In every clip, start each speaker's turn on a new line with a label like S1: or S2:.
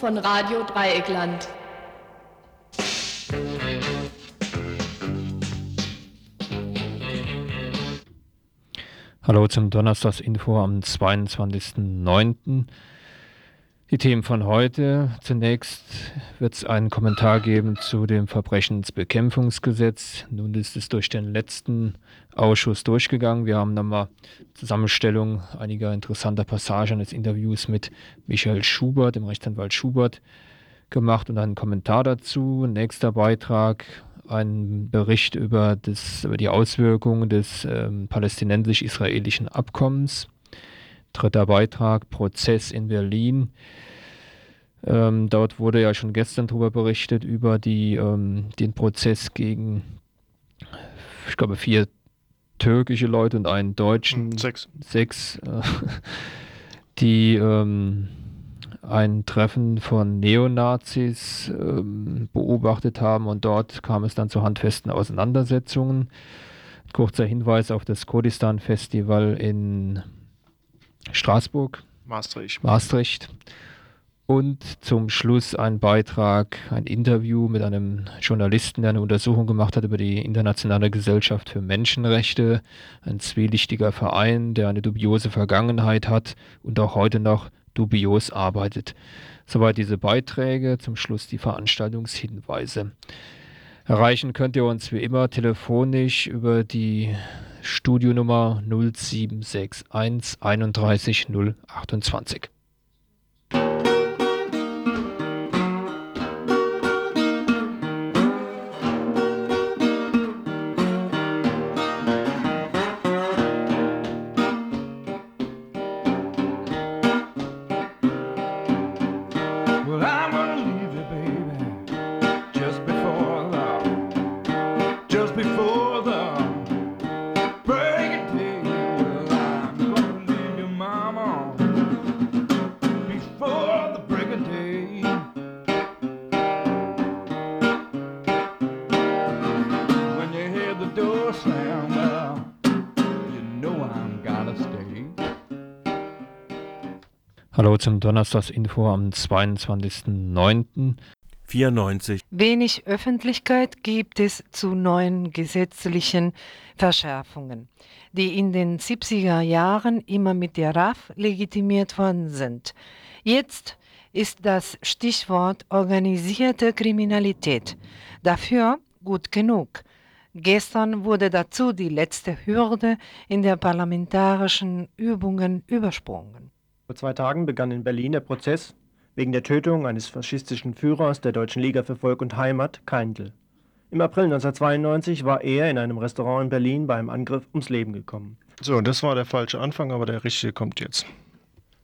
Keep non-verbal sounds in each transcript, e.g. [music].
S1: Von Radio Dreieckland.
S2: Hallo zum Donnerstagsinfo am 22.09. Die Themen von heute. Zunächst wird es einen Kommentar geben zu dem Verbrechensbekämpfungsgesetz. Nun ist es durch den letzten Ausschuss durchgegangen. Wir haben nochmal Zusammenstellung einiger interessanter Passagen des Interviews mit Michael Schubert, dem Rechtsanwalt Schubert, gemacht und einen Kommentar dazu. Nächster Beitrag, ein Bericht über, das, über die Auswirkungen des ähm, palästinensisch-israelischen Abkommens. Dritter Beitrag, Prozess in Berlin. Ähm, dort wurde ja schon gestern darüber berichtet, über die, ähm, den Prozess gegen, ich glaube, vier türkische Leute und einen deutschen.
S3: Hm, sechs.
S2: Sechs, äh, [laughs] die ähm, ein Treffen von Neonazis ähm, beobachtet haben und dort kam es dann zu handfesten Auseinandersetzungen. Kurzer Hinweis auf das Kurdistan-Festival in Straßburg.
S3: Maastricht.
S2: Maastricht. Und zum Schluss ein Beitrag, ein Interview mit einem Journalisten, der eine Untersuchung gemacht hat über die Internationale Gesellschaft für Menschenrechte, ein zwielichtiger Verein, der eine dubiose Vergangenheit hat und auch heute noch dubios arbeitet. Soweit diese Beiträge, zum Schluss die Veranstaltungshinweise. Erreichen könnt ihr uns wie immer telefonisch über die Studionummer 0761 31 zum Donnerstagsinfo am 22.09.
S4: 94.
S5: Wenig Öffentlichkeit gibt es zu neuen gesetzlichen Verschärfungen, die in den 70er Jahren immer mit der RAF legitimiert worden sind. Jetzt ist das Stichwort organisierte Kriminalität dafür gut genug. Gestern wurde dazu die letzte Hürde in der parlamentarischen Übungen übersprungen.
S6: Vor zwei Tagen begann in Berlin der Prozess wegen der Tötung eines faschistischen Führers der Deutschen Liga für Volk und Heimat, Keindl. Im April 1992 war er in einem Restaurant in Berlin bei einem Angriff ums Leben gekommen.
S3: So, das war der falsche Anfang, aber der richtige kommt jetzt.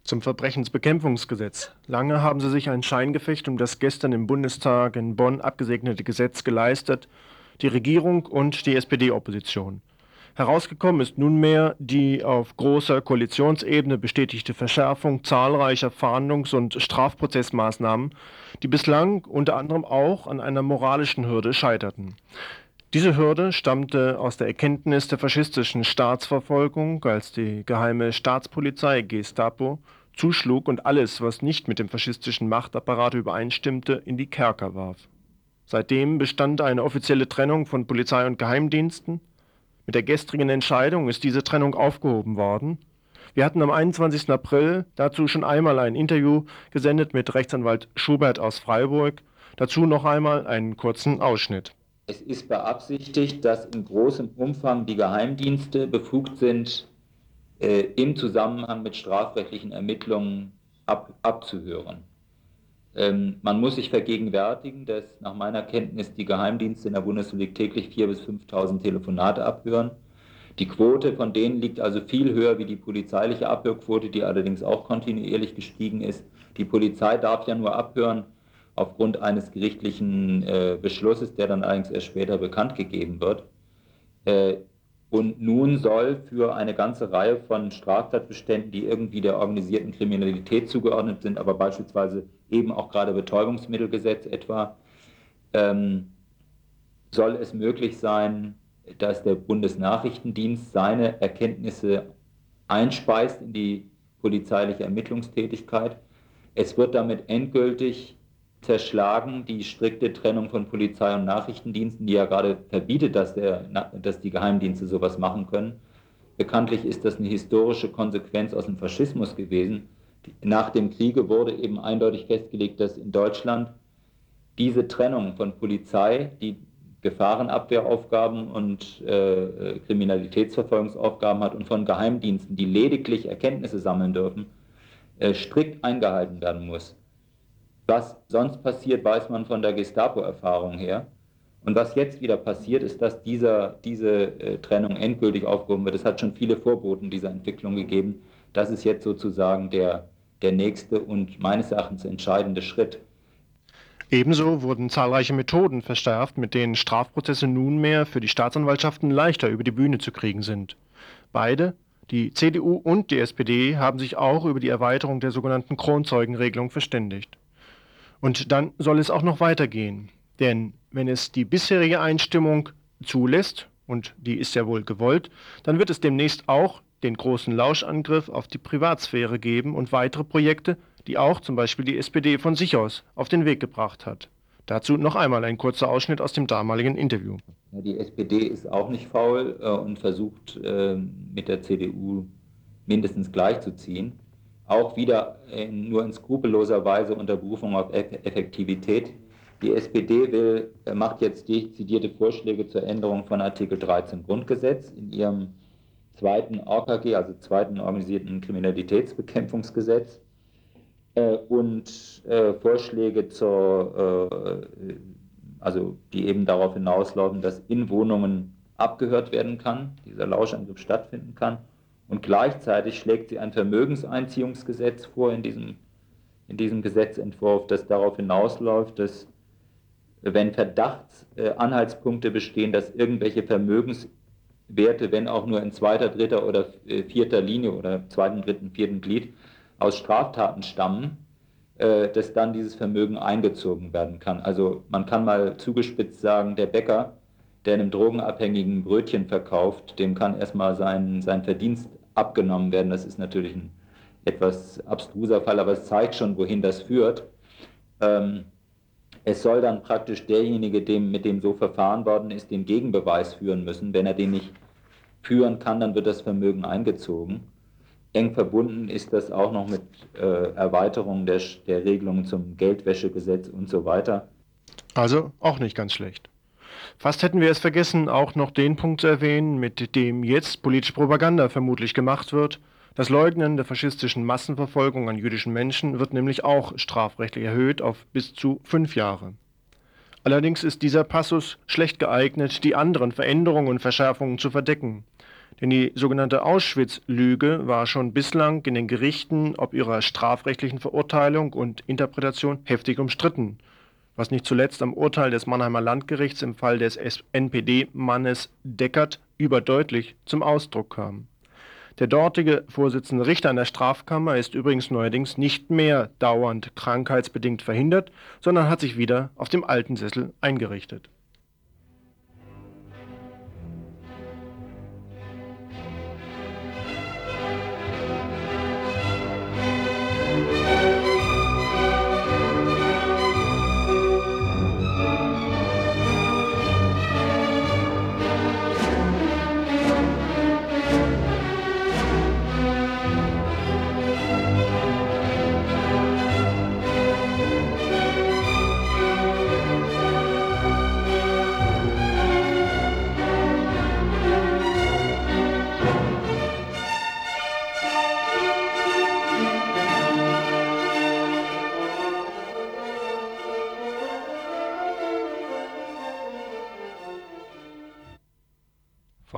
S6: Zum Verbrechensbekämpfungsgesetz. Lange haben sie sich ein Scheingefecht um das gestern im Bundestag in Bonn abgesegnete Gesetz geleistet, die Regierung und die SPD-Opposition. Herausgekommen ist nunmehr die auf großer Koalitionsebene bestätigte Verschärfung zahlreicher Fahndungs- und Strafprozessmaßnahmen, die bislang unter anderem auch an einer moralischen Hürde scheiterten. Diese Hürde stammte aus der Erkenntnis der faschistischen Staatsverfolgung, als die geheime Staatspolizei Gestapo zuschlug und alles, was nicht mit dem faschistischen Machtapparat übereinstimmte, in die Kerker warf. Seitdem bestand eine offizielle Trennung von Polizei und Geheimdiensten. Mit der gestrigen Entscheidung ist diese Trennung aufgehoben worden. Wir hatten am 21. April dazu schon einmal ein Interview gesendet mit Rechtsanwalt Schubert aus Freiburg. Dazu noch einmal einen kurzen Ausschnitt.
S7: Es ist beabsichtigt, dass in großem Umfang die Geheimdienste befugt sind, äh, im Zusammenhang mit strafrechtlichen Ermittlungen ab, abzuhören. Ähm, man muss sich vergegenwärtigen, dass nach meiner Kenntnis die Geheimdienste in der Bundesrepublik täglich 4.000 bis 5.000 Telefonate abhören. Die Quote von denen liegt also viel höher wie die polizeiliche Abhörquote, die allerdings auch kontinuierlich gestiegen ist. Die Polizei darf ja nur abhören aufgrund eines gerichtlichen äh, Beschlusses, der dann allerdings erst später bekannt gegeben wird. Äh, und nun soll für eine ganze Reihe von Straftatbeständen, die irgendwie der organisierten Kriminalität zugeordnet sind, aber beispielsweise eben auch gerade Betäubungsmittelgesetz etwa, ähm, soll es möglich sein, dass der Bundesnachrichtendienst seine Erkenntnisse einspeist in die polizeiliche Ermittlungstätigkeit. Es wird damit endgültig zerschlagen, die strikte Trennung von Polizei und Nachrichtendiensten, die ja gerade verbietet, dass, der, dass die Geheimdienste sowas machen können. Bekanntlich ist das eine historische Konsequenz aus dem Faschismus gewesen. Nach dem Kriege wurde eben eindeutig festgelegt, dass in Deutschland diese Trennung von Polizei, die Gefahrenabwehraufgaben und äh, Kriminalitätsverfolgungsaufgaben hat und von Geheimdiensten, die lediglich Erkenntnisse sammeln dürfen, äh, strikt eingehalten werden muss. Was sonst passiert, weiß man von der Gestapo-Erfahrung her. Und was jetzt wieder passiert, ist, dass dieser, diese äh, Trennung endgültig aufgehoben wird. Es hat schon viele Vorboten dieser Entwicklung gegeben. Das ist jetzt sozusagen der, der nächste und meines Erachtens entscheidende Schritt.
S6: Ebenso wurden zahlreiche Methoden verschärft, mit denen Strafprozesse nunmehr für die Staatsanwaltschaften leichter über die Bühne zu kriegen sind. Beide, die CDU und die SPD, haben sich auch über die Erweiterung der sogenannten Kronzeugenregelung verständigt. Und dann soll es auch noch weitergehen. Denn wenn es die bisherige Einstimmung zulässt, und die ist ja wohl gewollt, dann wird es demnächst auch den großen Lauschangriff auf die Privatsphäre geben und weitere Projekte, die auch zum Beispiel die SPD von sich aus auf den Weg gebracht hat. Dazu noch einmal ein kurzer Ausschnitt aus dem damaligen Interview.
S7: Die SPD ist auch nicht faul äh, und versucht äh, mit der CDU mindestens gleichzuziehen. Auch wieder in, nur in skrupelloser Weise unter Berufung auf Effektivität. Die SPD will, äh, macht jetzt dezidierte Vorschläge zur Änderung von Artikel 13 Grundgesetz in ihrem zweiten OKG, also zweiten organisierten Kriminalitätsbekämpfungsgesetz äh, und äh, Vorschläge zur, äh, also die eben darauf hinauslaufen, dass in Wohnungen abgehört werden kann, dieser Lauschangriff stattfinden kann. Und gleichzeitig schlägt sie ein Vermögenseinziehungsgesetz vor in diesem, in diesem Gesetzentwurf, das darauf hinausläuft, dass wenn Verdachtsanhaltspunkte bestehen, dass irgendwelche Vermögenswerte, wenn auch nur in zweiter, dritter oder vierter Linie oder zweiten, dritten, vierten Glied, aus Straftaten stammen, äh, dass dann dieses Vermögen eingezogen werden kann. Also man kann mal zugespitzt sagen, der Bäcker, der einem Drogenabhängigen Brötchen verkauft, dem kann erstmal sein, sein Verdienst abgenommen werden. Das ist natürlich ein etwas abstruser Fall, aber es zeigt schon, wohin das führt. Ähm, es soll dann praktisch derjenige, dem, mit dem so verfahren worden ist, den Gegenbeweis führen müssen. Wenn er den nicht führen kann, dann wird das Vermögen eingezogen eng verbunden ist das auch noch mit äh, Erweiterung der, der Regelungen zum Geldwäschegesetz und so weiter.
S6: Also auch nicht ganz schlecht. Fast hätten wir es vergessen, auch noch den Punkt zu erwähnen, mit dem jetzt politische Propaganda vermutlich gemacht wird. Das Leugnen der faschistischen Massenverfolgung an jüdischen Menschen wird nämlich auch strafrechtlich erhöht auf bis zu fünf Jahre. Allerdings ist dieser Passus schlecht geeignet, die anderen Veränderungen und Verschärfungen zu verdecken. Denn die sogenannte Auschwitz-Lüge war schon bislang in den Gerichten ob ihrer strafrechtlichen Verurteilung und Interpretation heftig umstritten, was nicht zuletzt am Urteil des Mannheimer Landgerichts im Fall des NPD-Mannes Deckert überdeutlich zum Ausdruck kam. Der dortige Vorsitzende Richter an der Strafkammer ist übrigens neuerdings nicht mehr dauernd krankheitsbedingt verhindert, sondern hat sich wieder auf dem alten Sessel eingerichtet.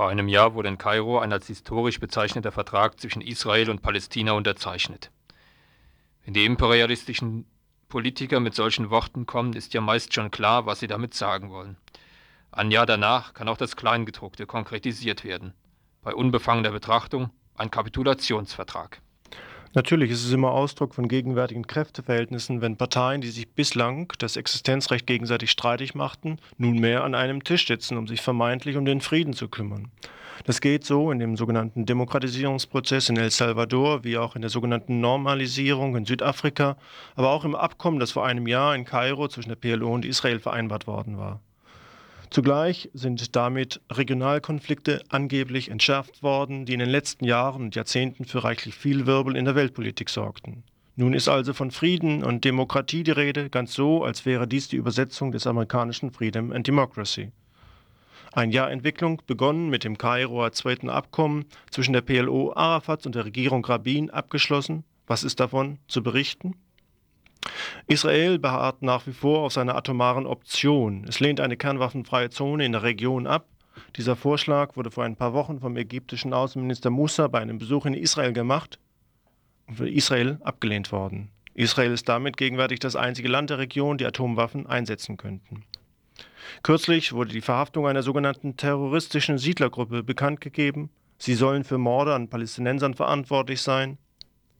S2: Einem Jahr wurde in Kairo ein als historisch bezeichneter Vertrag zwischen Israel und Palästina unterzeichnet. Wenn die imperialistischen Politiker mit solchen Worten kommen, ist ja meist schon klar, was sie damit sagen wollen. Ein Jahr danach kann auch das Kleingedruckte konkretisiert werden. Bei unbefangener Betrachtung ein Kapitulationsvertrag.
S6: Natürlich ist es immer Ausdruck von gegenwärtigen Kräfteverhältnissen, wenn Parteien, die sich bislang das Existenzrecht gegenseitig streitig machten, nunmehr an einem Tisch sitzen, um sich vermeintlich um den Frieden zu kümmern. Das geht so in dem sogenannten Demokratisierungsprozess in El Salvador, wie auch in der sogenannten Normalisierung in Südafrika, aber auch im Abkommen, das vor einem Jahr in Kairo zwischen der PLO und Israel vereinbart worden war. Zugleich sind damit Regionalkonflikte angeblich entschärft worden, die in den letzten Jahren und Jahrzehnten für reichlich viel Wirbel in der Weltpolitik sorgten. Nun ist also von Frieden und Demokratie die Rede, ganz so, als wäre dies die Übersetzung des amerikanischen Freedom and Democracy. Ein Jahr Entwicklung, begonnen mit dem Kairoer zweiten Abkommen zwischen der PLO Arafat und der Regierung Rabin abgeschlossen. Was ist davon zu berichten? Israel beharrt nach wie vor auf seiner atomaren Option. Es lehnt eine kernwaffenfreie Zone in der Region ab. Dieser Vorschlag wurde vor ein paar Wochen vom ägyptischen Außenminister Musa bei einem Besuch in Israel gemacht und für Israel abgelehnt worden. Israel ist damit gegenwärtig das einzige Land der Region, die Atomwaffen einsetzen könnten. Kürzlich wurde die Verhaftung einer sogenannten terroristischen Siedlergruppe bekannt gegeben. Sie sollen für Morde an Palästinensern verantwortlich sein.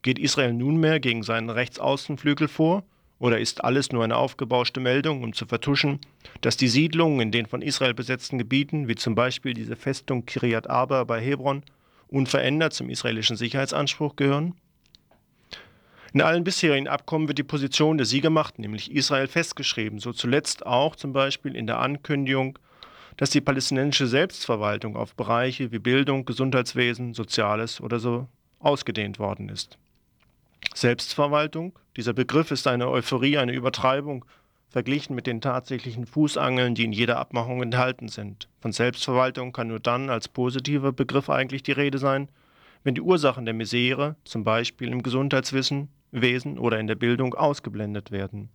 S6: Geht Israel nunmehr gegen seinen Rechtsaußenflügel vor? Oder ist alles nur eine aufgebauschte Meldung, um zu vertuschen, dass die Siedlungen in den von Israel besetzten Gebieten, wie zum Beispiel diese Festung Kiryat Arba bei Hebron, unverändert zum israelischen Sicherheitsanspruch gehören? In allen bisherigen Abkommen wird die Position der Siegermacht, nämlich Israel, festgeschrieben, so zuletzt auch zum Beispiel in der Ankündigung, dass die palästinensische Selbstverwaltung auf Bereiche wie Bildung, Gesundheitswesen, Soziales oder so ausgedehnt worden ist. Selbstverwaltung, dieser Begriff ist eine Euphorie, eine Übertreibung, verglichen mit den tatsächlichen Fußangeln, die in jeder Abmachung enthalten sind. Von Selbstverwaltung kann nur dann als positiver Begriff eigentlich die Rede sein, wenn die Ursachen der Misere, zum Beispiel im Gesundheitswissen, Wesen oder in der Bildung ausgeblendet werden.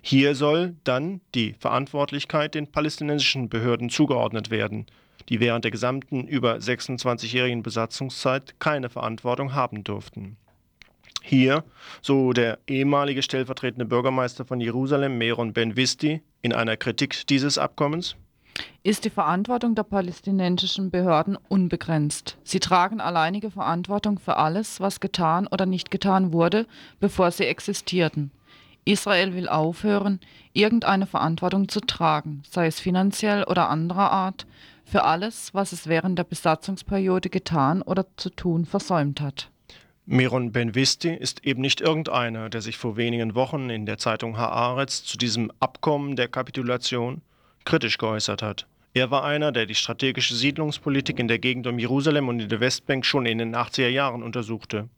S6: Hier soll dann die Verantwortlichkeit den palästinensischen Behörden zugeordnet werden, die während der gesamten über 26-jährigen Besatzungszeit keine Verantwortung haben durften. Hier, so der ehemalige stellvertretende Bürgermeister von Jerusalem, Meron Ben-Visti, in einer Kritik dieses Abkommens,
S8: ist die Verantwortung der palästinensischen Behörden unbegrenzt. Sie tragen alleinige Verantwortung für alles, was getan oder nicht getan wurde, bevor sie existierten. Israel will aufhören, irgendeine Verantwortung zu tragen, sei es finanziell oder anderer Art, für alles, was es während der Besatzungsperiode getan oder zu tun versäumt hat.
S6: Meron Ben-Visti ist eben nicht irgendeiner, der sich vor wenigen Wochen in der Zeitung Haaretz zu diesem Abkommen der Kapitulation kritisch geäußert hat. Er war einer, der die strategische Siedlungspolitik in der Gegend um Jerusalem und in der Westbank schon in den 80er Jahren untersuchte.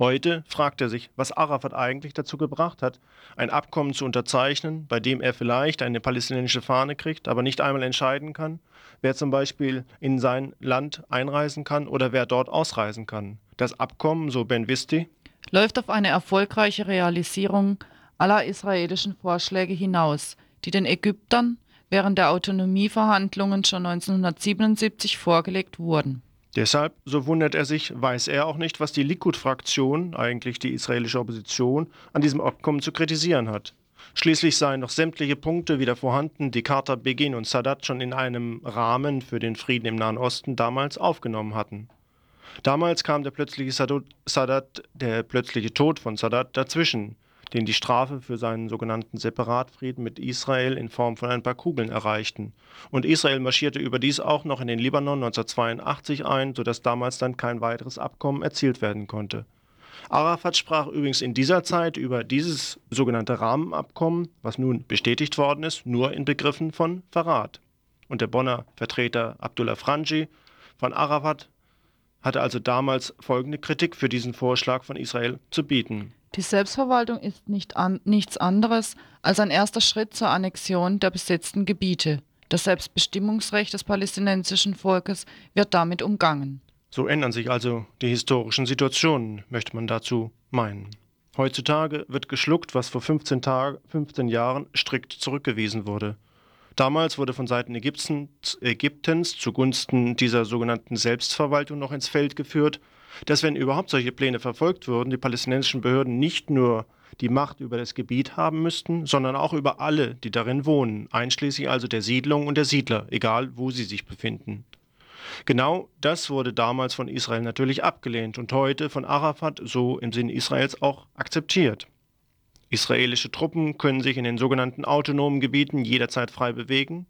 S6: Heute fragt er sich, was Arafat eigentlich dazu gebracht hat, ein Abkommen zu unterzeichnen, bei dem er vielleicht eine palästinensische Fahne kriegt, aber nicht einmal entscheiden kann, wer zum Beispiel in sein Land einreisen kann oder wer dort ausreisen kann. Das Abkommen, so Ben Visti,
S8: läuft auf eine erfolgreiche Realisierung aller israelischen Vorschläge hinaus, die den Ägyptern während der Autonomieverhandlungen schon 1977 vorgelegt wurden.
S6: Deshalb, so wundert er sich, weiß er auch nicht, was die Likud-Fraktion, eigentlich die israelische Opposition, an diesem Abkommen zu kritisieren hat. Schließlich seien noch sämtliche Punkte wieder vorhanden, die Carter, Begin und Sadat schon in einem Rahmen für den Frieden im Nahen Osten damals aufgenommen hatten. Damals kam der plötzliche Sadat, der plötzliche Tod von Sadat dazwischen den die Strafe für seinen sogenannten Separatfrieden mit Israel in Form von ein paar Kugeln erreichten. Und Israel marschierte überdies auch noch in den Libanon 1982 ein, sodass damals dann kein weiteres Abkommen erzielt werden konnte. Arafat sprach übrigens in dieser Zeit über dieses sogenannte Rahmenabkommen, was nun bestätigt worden ist, nur in Begriffen von Verrat. Und der Bonner Vertreter Abdullah Franji von Arafat hatte also damals folgende Kritik für diesen Vorschlag von Israel zu bieten.
S8: Die Selbstverwaltung ist nicht an, nichts anderes als ein erster Schritt zur Annexion der besetzten Gebiete. Das Selbstbestimmungsrecht des palästinensischen Volkes wird damit umgangen.
S6: So ändern sich also die historischen Situationen, möchte man dazu meinen. Heutzutage wird geschluckt, was vor 15, Tag, 15 Jahren strikt zurückgewiesen wurde. Damals wurde von Seiten Ägyptens, zugunsten dieser sogenannten Selbstverwaltung noch ins Feld geführt, dass wenn überhaupt solche Pläne verfolgt würden, die palästinensischen Behörden nicht nur die Macht über das Gebiet haben müssten, sondern auch über alle, die darin wohnen, einschließlich also der Siedlung und der Siedler, egal wo sie sich befinden. Genau das wurde damals von Israel natürlich abgelehnt und heute von Arafat so im Sinne Israels auch akzeptiert. Israelische Truppen können sich in den sogenannten autonomen Gebieten jederzeit frei bewegen.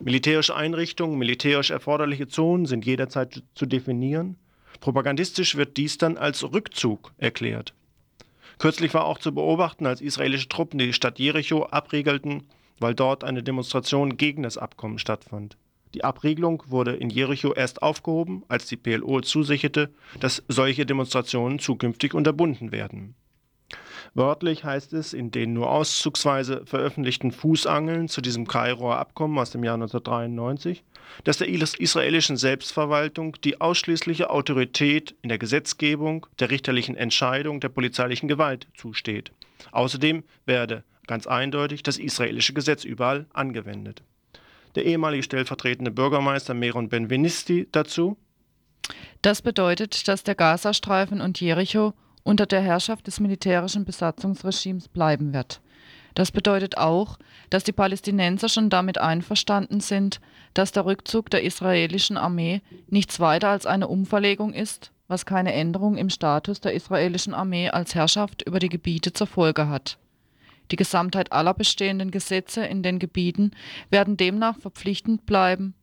S6: Militärische Einrichtungen, militärisch erforderliche Zonen sind jederzeit zu definieren. Propagandistisch wird dies dann als Rückzug erklärt. Kürzlich war auch zu beobachten, als israelische Truppen die Stadt Jericho abriegelten, weil dort eine Demonstration gegen das Abkommen stattfand. Die Abriegelung wurde in Jericho erst aufgehoben, als die PLO zusicherte, dass solche Demonstrationen zukünftig unterbunden werden. Wörtlich heißt es in den nur auszugsweise veröffentlichten Fußangeln zu diesem Kairoer Abkommen aus dem Jahr 1993, dass der israelischen Selbstverwaltung die ausschließliche Autorität in der Gesetzgebung, der richterlichen Entscheidung, der polizeilichen Gewalt zusteht. Außerdem werde ganz eindeutig das israelische Gesetz überall angewendet. Der ehemalige stellvertretende Bürgermeister Meron Benvenisti dazu.
S8: Das bedeutet, dass der Gazastreifen und Jericho unter der Herrschaft des militärischen Besatzungsregimes bleiben wird. Das bedeutet auch, dass die Palästinenser schon damit einverstanden sind, dass der Rückzug der israelischen Armee nichts weiter als eine Umverlegung ist, was keine Änderung im Status der israelischen Armee als Herrschaft über die Gebiete zur Folge hat. Die Gesamtheit aller bestehenden Gesetze in den Gebieten werden demnach verpflichtend bleiben,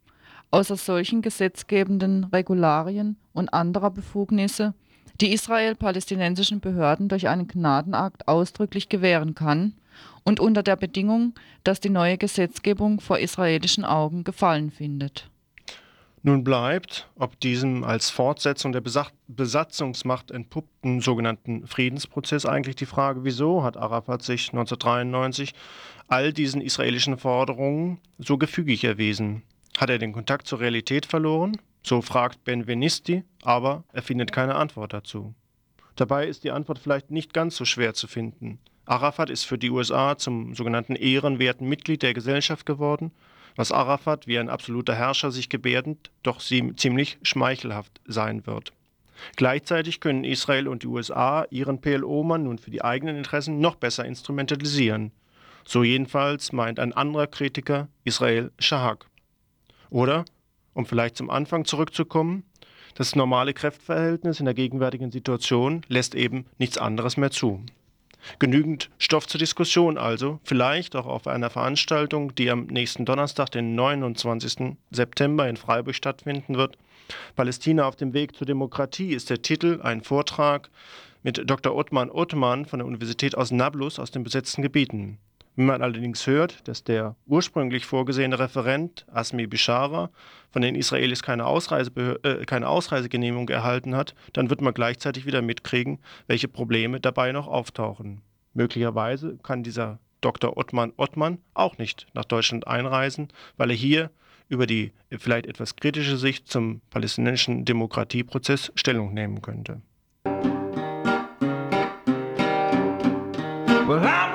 S8: außer solchen gesetzgebenden Regularien und anderer Befugnisse, die Israel palästinensischen Behörden durch einen Gnadenakt ausdrücklich gewähren kann und unter der Bedingung, dass die neue Gesetzgebung vor israelischen Augen Gefallen findet.
S6: Nun bleibt, ob diesem als Fortsetzung der Besatzungsmacht entpuppten sogenannten Friedensprozess eigentlich die Frage, wieso hat Arafat sich 1993 all diesen israelischen Forderungen so gefügig erwiesen? Hat er den Kontakt zur Realität verloren? So fragt Benvenisti, aber er findet keine Antwort dazu. Dabei ist die Antwort vielleicht nicht ganz so schwer zu finden. Arafat ist für die USA zum sogenannten ehrenwerten Mitglied der Gesellschaft geworden, was Arafat wie ein absoluter Herrscher sich gebärdend doch ziemlich schmeichelhaft sein wird. Gleichzeitig können Israel und die USA ihren PLO-Mann nun für die eigenen Interessen noch besser instrumentalisieren. So jedenfalls meint ein anderer Kritiker Israel Shahak. Oder um vielleicht zum Anfang zurückzukommen, das normale Kräftverhältnis in der gegenwärtigen Situation lässt eben nichts anderes mehr zu. Genügend Stoff zur Diskussion also, vielleicht auch auf einer Veranstaltung, die am nächsten Donnerstag, den 29. September in Freiburg stattfinden wird. Palästina auf dem Weg zur Demokratie ist der Titel, ein Vortrag mit Dr. Ottman Ottman von der Universität aus Nablus aus den besetzten Gebieten. Wenn man allerdings hört, dass der ursprünglich vorgesehene Referent Asmi Bishara von den Israelis keine, äh, keine Ausreisegenehmigung erhalten hat, dann wird man gleichzeitig wieder mitkriegen, welche Probleme dabei noch auftauchen. Möglicherweise kann dieser Dr. Ottman Ottman auch nicht nach Deutschland einreisen, weil er hier über die vielleicht etwas kritische Sicht zum palästinensischen Demokratieprozess Stellung nehmen könnte. Well,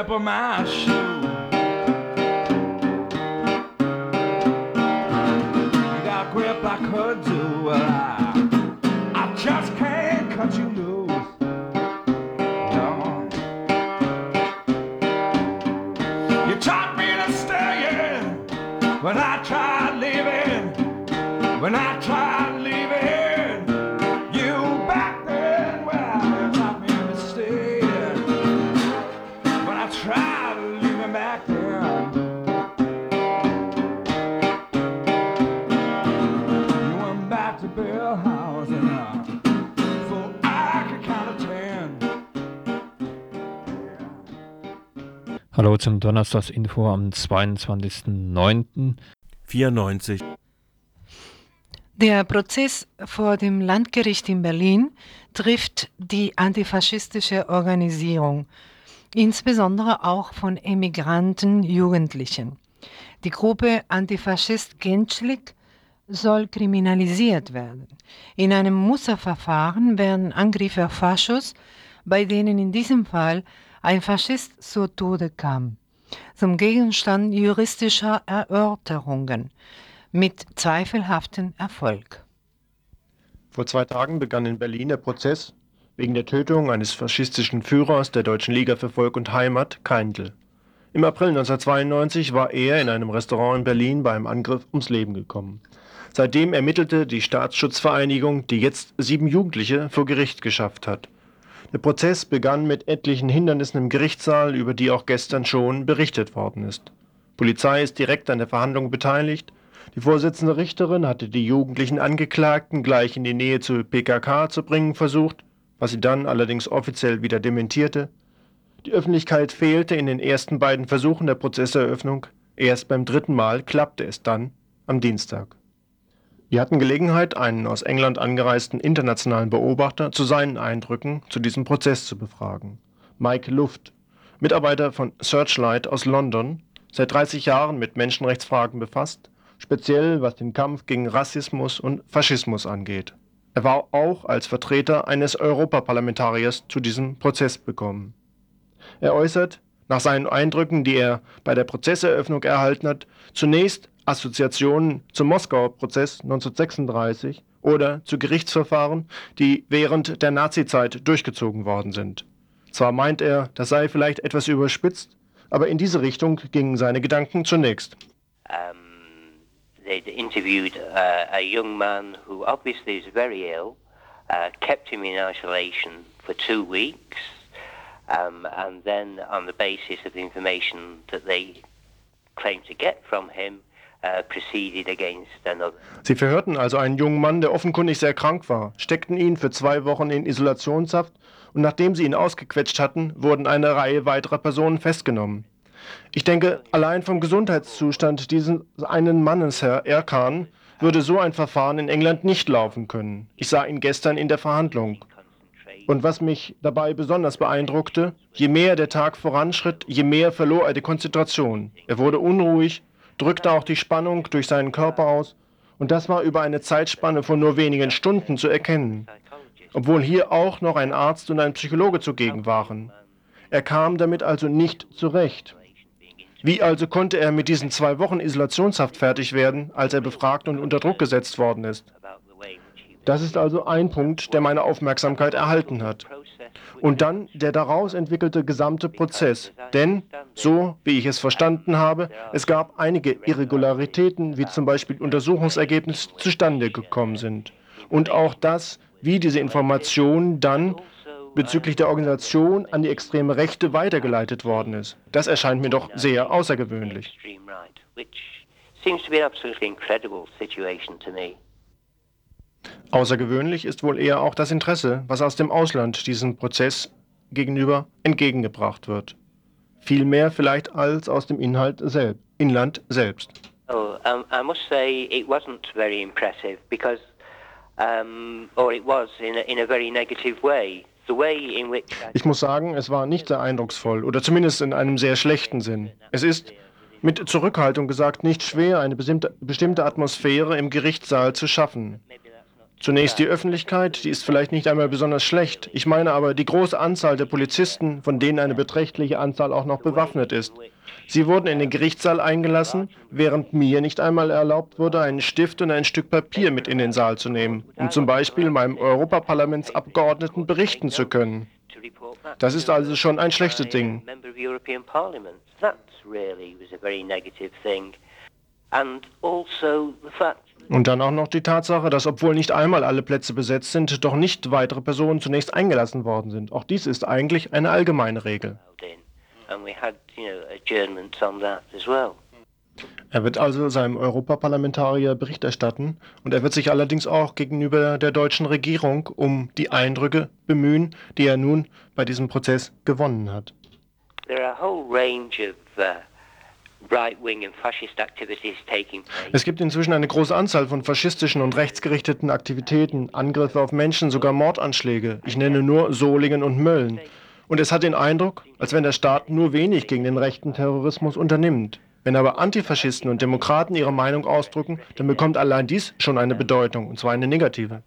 S6: to pepper my shoe. You got grip I could do, well, I, I just can't cut you loose. No. You taught me to stay when I tried leaving. When I tried
S2: Hallo zum Donnerstagsinfo am 22.09.
S4: 94
S5: Der Prozess vor dem Landgericht in Berlin trifft die antifaschistische Organisierung, insbesondere auch von emigranten Jugendlichen. Die Gruppe Antifaschist Genschlik soll kriminalisiert werden. In einem Musterverfahren werden Angriffe auf Faschos, bei denen in diesem Fall ein Faschist zu Tode kam, zum Gegenstand juristischer Erörterungen mit zweifelhaftem Erfolg.
S6: Vor zwei Tagen begann in Berlin der Prozess wegen der Tötung eines faschistischen Führers der Deutschen Liga für Volk und Heimat, Keindl. Im April 1992 war er in einem Restaurant in Berlin bei einem Angriff ums Leben gekommen. Seitdem ermittelte die Staatsschutzvereinigung, die jetzt sieben Jugendliche vor Gericht geschafft hat. Der Prozess begann mit etlichen Hindernissen im Gerichtssaal, über die auch gestern schon berichtet worden ist. Polizei ist direkt an der Verhandlung beteiligt. Die Vorsitzende Richterin hatte die jugendlichen Angeklagten gleich in die Nähe zur PKK zu bringen versucht, was sie dann allerdings offiziell wieder dementierte. Die Öffentlichkeit fehlte in den ersten beiden Versuchen der Prozesseröffnung. Erst beim dritten Mal klappte es dann am Dienstag. Wir hatten Gelegenheit, einen aus England angereisten internationalen Beobachter zu seinen Eindrücken zu diesem Prozess zu befragen. Mike Luft, Mitarbeiter von Searchlight aus London, seit 30 Jahren mit Menschenrechtsfragen befasst, speziell was den Kampf gegen Rassismus und Faschismus angeht. Er war auch als Vertreter eines Europaparlamentariers zu diesem Prozess bekommen. Er äußert, nach seinen Eindrücken, die er bei der Prozesseröffnung erhalten hat, zunächst Assoziationen zum Moskauer Prozess 1936 oder zu Gerichtsverfahren, die während der Nazizeit durchgezogen worden sind. Zwar meint er, das sei vielleicht etwas überspitzt, aber in diese Richtung gingen seine Gedanken zunächst.
S4: Um, they'd interviewed uh, a young man who obviously is very ill, uh, kept him in isolation for two weeks, um, and then on the basis of the information that they claimed to get from him, uh.
S6: Sie verhörten also einen jungen Mann, der offenkundig sehr krank war, steckten ihn für zwei Wochen in Isolationshaft und nachdem sie ihn ausgequetscht hatten, wurden eine Reihe weiterer Personen festgenommen. Ich denke, allein vom Gesundheitszustand dieses einen Mannes, Herr Erkan, würde so ein Verfahren in England nicht laufen können. Ich sah ihn gestern in der Verhandlung. Und was mich dabei besonders beeindruckte, je mehr der Tag voranschritt, je mehr verlor er die Konzentration. Er wurde unruhig, drückte auch die Spannung durch seinen Körper aus, und das war über eine Zeitspanne von nur wenigen Stunden zu erkennen, obwohl hier auch noch ein Arzt und ein Psychologe zugegen waren. Er kam damit also nicht zurecht. Wie also konnte er mit diesen zwei Wochen Isolationshaft fertig werden, als er befragt und unter Druck gesetzt worden ist? Das ist also ein Punkt, der meine Aufmerksamkeit erhalten hat. Und dann der daraus entwickelte gesamte Prozess. Denn, so wie ich es verstanden habe, es gab einige Irregularitäten, wie zum Beispiel Untersuchungsergebnisse zustande gekommen sind. Und auch das, wie diese Informationen dann bezüglich der Organisation an die extreme Rechte weitergeleitet worden ist. Das erscheint mir doch sehr außergewöhnlich.
S4: Seems to be an absolutely incredible situation to me.
S6: Außergewöhnlich ist wohl eher auch das Interesse, was aus dem Ausland diesem Prozess gegenüber entgegengebracht wird. Viel mehr vielleicht als aus dem Inhalt selbst, Inland selbst.
S4: Oh, um, I must say it wasn't very impressive because, um, or it was in a, in a very negative way. The way in which
S6: Ich muss sagen, es war nicht sehr eindrucksvoll oder zumindest in einem sehr schlechten Sinn. Es ist, mit Zurückhaltung gesagt, nicht schwer, eine bestimmte Atmosphäre im Gerichtssaal zu schaffen. Zunächst die Öffentlichkeit, die ist vielleicht nicht einmal besonders schlecht. Ich meine aber die große Anzahl der Polizisten, von denen eine beträchtliche Anzahl auch noch bewaffnet ist. Sie wurden in den Gerichtssaal eingelassen, während mir nicht einmal erlaubt wurde, einen Stift und ein Stück Papier mit in den Saal zu nehmen, um zum Beispiel meinem Europaparlamentsabgeordneten berichten zu können. Das ist also schon ein schlechtes Ding.
S4: And also the fact
S6: Und dann auch noch die Tatsache, dass obwohl nicht einmal alle Plätze besetzt sind, doch nicht weitere Personen zunächst eingelassen worden sind. Auch dies ist eigentlich eine allgemeine Regel. Er wird also seinem Europaparlamentarier Bericht erstatten und er wird sich allerdings auch gegenüber der deutschen Regierung um die Eindrücke bemühen, die er nun bei diesem Prozess gewonnen hat.
S4: There are a whole range of uh,
S6: Es gibt inzwischen eine große Anzahl von faschistischen und rechtsgerichteten Aktivitäten, Angriffe auf Menschen, sogar Mordanschläge. Ich nenne nur Solingen und Mölln. Und es hat den Eindruck, als wenn der Staat nur wenig gegen den rechten Terrorismus unternimmt. Wenn aber Antifaschisten und Demokraten ihre Meinung ausdrücken, dann bekommt allein dies schon eine Bedeutung, und zwar eine negative.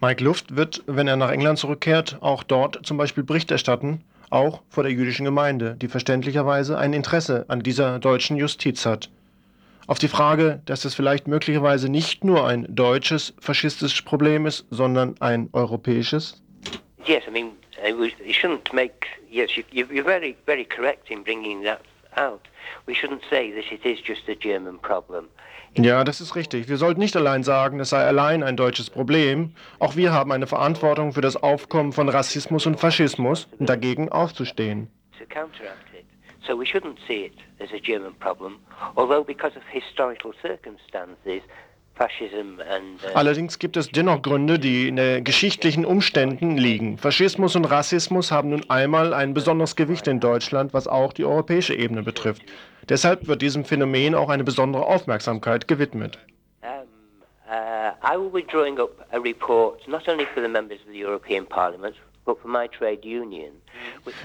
S6: Mike Luft wird, wenn er nach England zurückkehrt, auch dort zum Beispiel Bericht erstatten, auch vor der jüdischen Gemeinde, die verständlicherweise ein Interesse an dieser deutschen Justiz hat. Auf die Frage, dass es vielleicht möglicherweise nicht nur ein deutsches faschistisches Problem ist, sondern ein europäisches,
S4: Yes, I mean, uh, you shouldn't make. Yes, you, you- you're very, very correct in bringing that out. We shouldn't say that it is just a German problem.
S6: Ja, das ist richtig. Wir sollten nicht allein sagen, es sei allein ein deutsches Problem. Auch wir haben eine Verantwortung für das Aufkommen von Rassismus und Faschismus und dagegen aufzustehen.
S4: to counteract it. So we shouldn't see it as a German problem, although because of historical circumstances, fascism and uh,
S6: Allerdings gibt es dennoch Gründe, die in den geschichtlichen Umständen liegen. Faschismus und Rassismus haben nun einmal ein besonderes Gewicht in Deutschland, was auch die europäische Ebene betrifft. Deshalb wird diesem Phänomen auch eine besondere Aufmerksamkeit gewidmet.
S4: uh,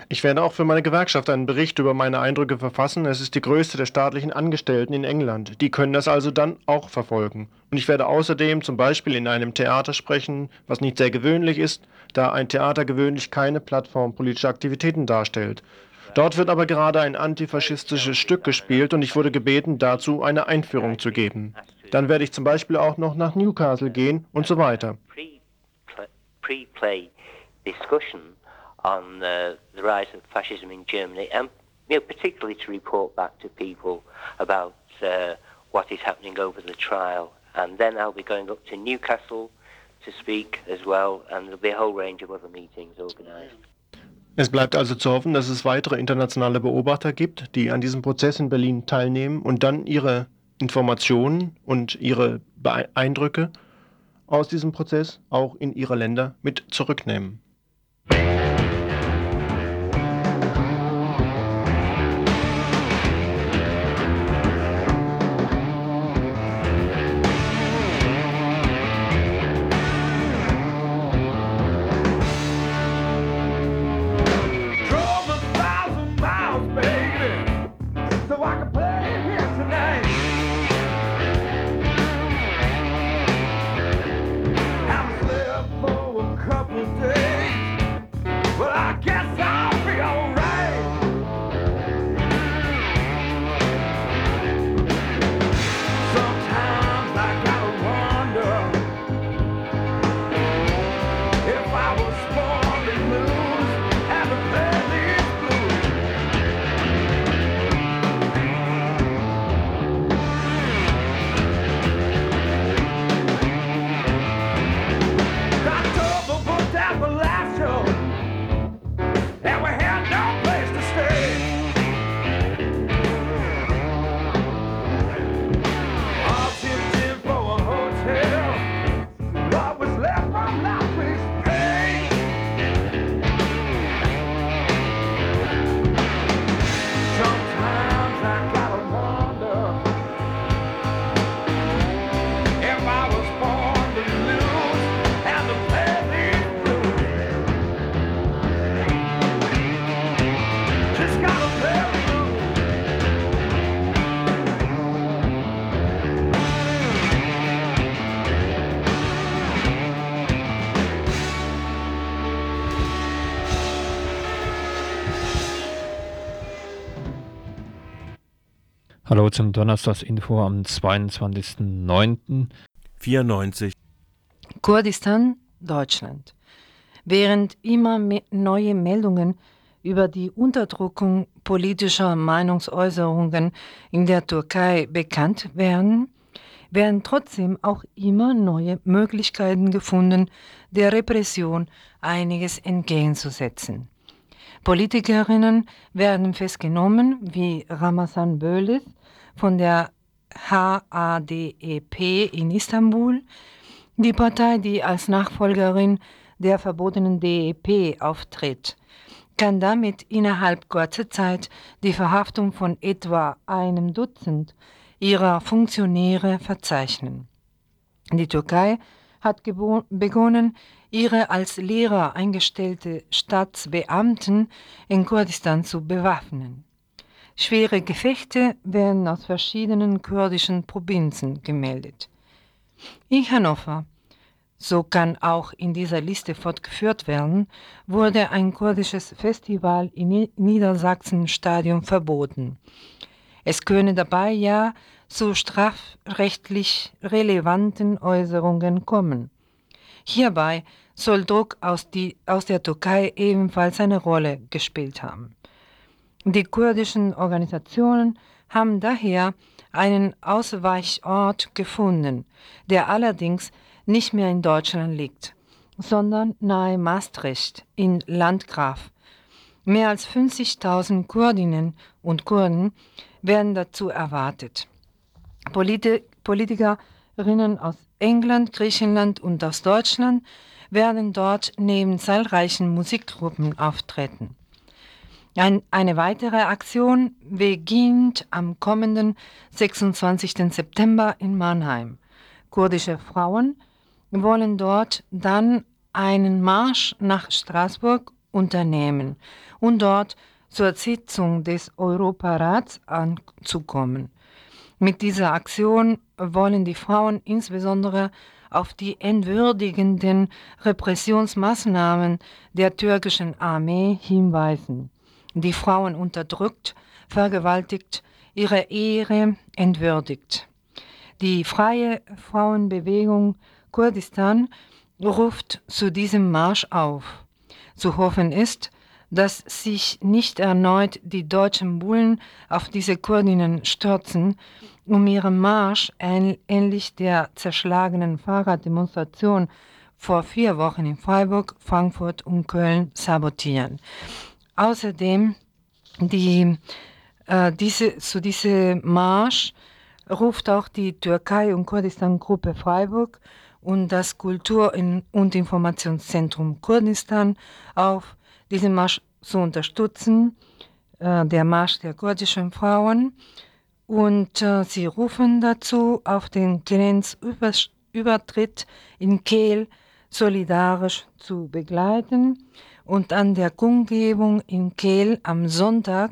S6: Ich werde auch für meine Gewerkschaft einen Bericht über meine Eindrücke verfassen. Es ist die größte der staatlichen Angestellten in England. Die können das also dann auch verfolgen. Und ich werde außerdem zum Beispiel in einem Theater sprechen, was nicht sehr gewöhnlich ist, da ein Theater gewöhnlich keine Plattform politischer Aktivitäten darstellt. Dort wird aber gerade ein antifaschistisches Stück gespielt und ich wurde gebeten, dazu eine Einführung zu geben. Dann werde ich zum Beispiel auch noch nach Newcastle gehen und so weiter.
S4: Newcastle to speak as well, and there'll be a whole range of other meetings organised.
S6: Es bleibt also zu hoffen, dass es weitere internationale Beobachter gibt, die an diesem Prozess in Berlin teilnehmen und dann ihre Informationen und ihre Eindrücke aus diesem Prozess auch in ihre Länder mit zurücknehmen.
S2: Hallo zum Donnerstagsinfo am 22.09.
S9: 94.
S5: Kurdistan, Deutschland. Während immer me neue Meldungen über die Unterdrückung politischer Meinungsäußerungen in der Türkei bekannt werden, werden trotzdem auch immer neue Möglichkeiten gefunden, der Repression einiges entgegenzusetzen. Politikerinnen werden festgenommen, wie Ramazan Bölis von der HADEP in Istanbul, die Partei, die als Nachfolgerin der verbotenen DEP auftritt, kann damit innerhalb kurzer Zeit die Verhaftung von etwa einem Dutzend ihrer Funktionäre verzeichnen. Die Türkei hat begonnen, ihre als Lehrer eingestellte Staatsbeamten in Kurdistan zu bewaffnen. Schwere Gefechte werden aus verschiedenen kurdischen Provinzen gemeldet. In Hannover, so kann auch in dieser Liste fortgeführt werden, wurde ein kurdisches Festival im Ni- Niedersachsen-Stadion verboten. Es könne dabei ja zu strafrechtlich relevanten Äußerungen kommen. Hierbei soll Druck aus, die, aus der Türkei ebenfalls eine Rolle gespielt haben. Die kurdischen Organisationen haben daher einen Ausweichort gefunden, der allerdings nicht mehr in Deutschland liegt, sondern nahe Maastricht in Landgraf. Mehr als 50.000 Kurdinnen und Kurden werden dazu erwartet. Politi Politikerinnen aus England, Griechenland und aus Deutschland werden dort neben zahlreichen Musikgruppen auftreten. Ein, eine weitere Aktion beginnt am kommenden 26. September in Mannheim. Kurdische Frauen wollen dort dann einen Marsch nach Straßburg unternehmen und dort zur Sitzung des Europarats anzukommen. Mit dieser Aktion wollen die Frauen insbesondere auf die entwürdigenden Repressionsmaßnahmen der türkischen Armee hinweisen, die Frauen unterdrückt, vergewaltigt, ihre Ehre entwürdigt. Die freie Frauenbewegung Kurdistan ruft zu diesem Marsch auf. Zu hoffen ist, dass sich nicht erneut die deutschen Bullen auf diese Kurdinnen stürzen, um ihren Marsch ähnlich der zerschlagenen Fahrraddemonstration vor vier Wochen in Freiburg, Frankfurt und Köln sabotieren. Außerdem die, äh, diese, zu diesem Marsch ruft auch die Türkei- und Kurdistan-Gruppe Freiburg und das Kultur- und Informationszentrum Kurdistan auf, diesen Marsch zu unterstützen, äh, der Marsch der kurdischen Frauen. Und äh, sie rufen dazu, auf den Grenzübertritt in Kehl solidarisch zu begleiten und an der Kundgebung in Kehl am Sonntag,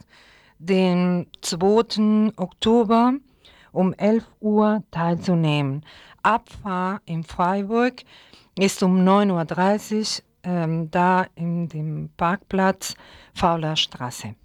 S5: den 2. Oktober um 11 Uhr teilzunehmen. Abfahr in Freiburg ist um 9.30 Uhr ähm, da in dem Parkplatz Fauler Straße.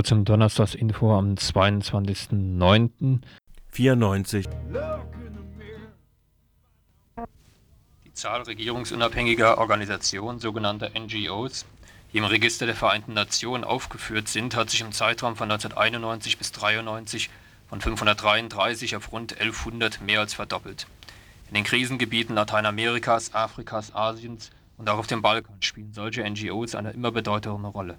S2: Hallo zum Donnerstagsinfo am 22.09.
S9: 94.
S2: Die Zahl regierungsunabhängiger Organisationen, sogenannter NGOs, die im Register der Vereinten Nationen aufgeführt sind, hat sich im Zeitraum von 1991 bis 1993 von 533 auf rund 1100 mehr als verdoppelt. In den Krisengebieten Lateinamerikas, Afrikas, Asiens und auch auf dem Balkan spielen solche NGOs eine immer bedeutendere Rolle.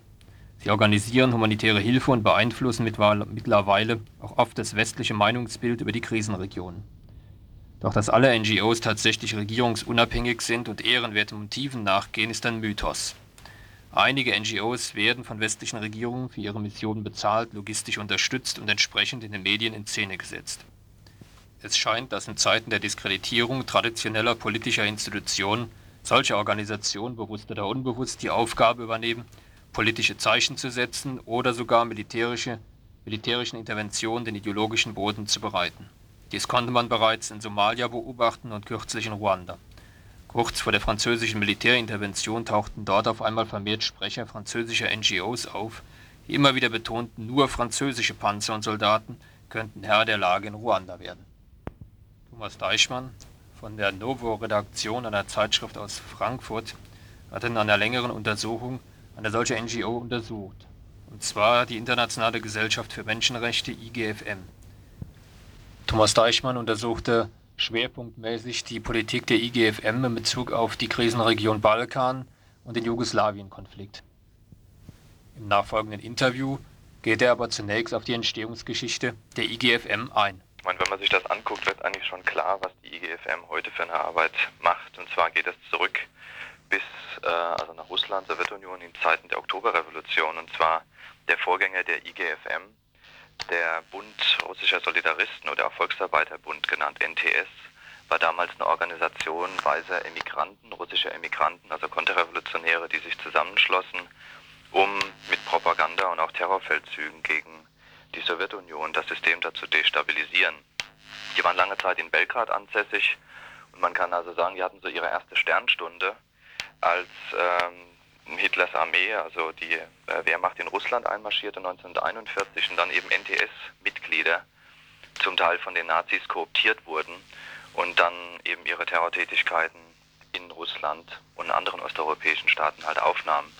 S2: Sie organisieren humanitäre Hilfe und beeinflussen mittlerweile auch oft das westliche Meinungsbild über die Krisenregionen. Doch dass alle NGOs tatsächlich regierungsunabhängig sind und ehrenwerten Motiven nachgehen, ist ein Mythos. Einige NGOs werden von westlichen Regierungen für ihre Missionen bezahlt, logistisch unterstützt und entsprechend in den Medien in Szene gesetzt. Es scheint, dass in Zeiten der Diskreditierung traditioneller politischer Institutionen solche Organisationen bewusst oder unbewusst die Aufgabe übernehmen, politische Zeichen zu setzen oder sogar militärische, militärischen Interventionen den ideologischen Boden zu bereiten. Dies konnte man bereits in Somalia beobachten und kürzlich in Ruanda. Kurz vor der französischen Militärintervention tauchten dort auf einmal vermehrt Sprecher französischer NGOs auf, die immer wieder betonten, nur französische Panzer und Soldaten könnten Herr der Lage in Ruanda werden. Thomas Deichmann von der Novo-Redaktion einer Zeitschrift aus Frankfurt hat in einer längeren Untersuchung eine solche NGO untersucht, und zwar die Internationale Gesellschaft für Menschenrechte IGFM. Thomas Deichmann untersuchte schwerpunktmäßig die Politik der IGFM in Bezug auf die Krisenregion Balkan und den Jugoslawien-Konflikt. Im nachfolgenden Interview geht er aber zunächst auf die Entstehungsgeschichte der IGFM ein.
S9: Ich meine, wenn man sich das anguckt, wird eigentlich schon klar, was die IGFM heute für eine Arbeit macht. Und zwar geht es zurück bis äh, also nach Russland, Sowjetunion in Zeiten der Oktoberrevolution. Und zwar der Vorgänger der IGFM, der Bund russischer Solidaristen oder auch Volksarbeiterbund genannt NTS, war damals eine Organisation weiser Emigranten, russischer Emigranten, also Konterrevolutionäre, die sich zusammenschlossen, um mit Propaganda und auch Terrorfeldzügen gegen die Sowjetunion das System da zu destabilisieren. Die waren lange Zeit in Belgrad ansässig und man kann also sagen, die hatten so ihre erste Sternstunde, als ähm, Hitlers Armee, also die äh, Wehrmacht in Russland einmarschierte 1941 und dann eben NTS-Mitglieder zum Teil von den Nazis kooptiert wurden und dann eben ihre Terrortätigkeiten in Russland und anderen osteuropäischen Staaten halt aufnahmen.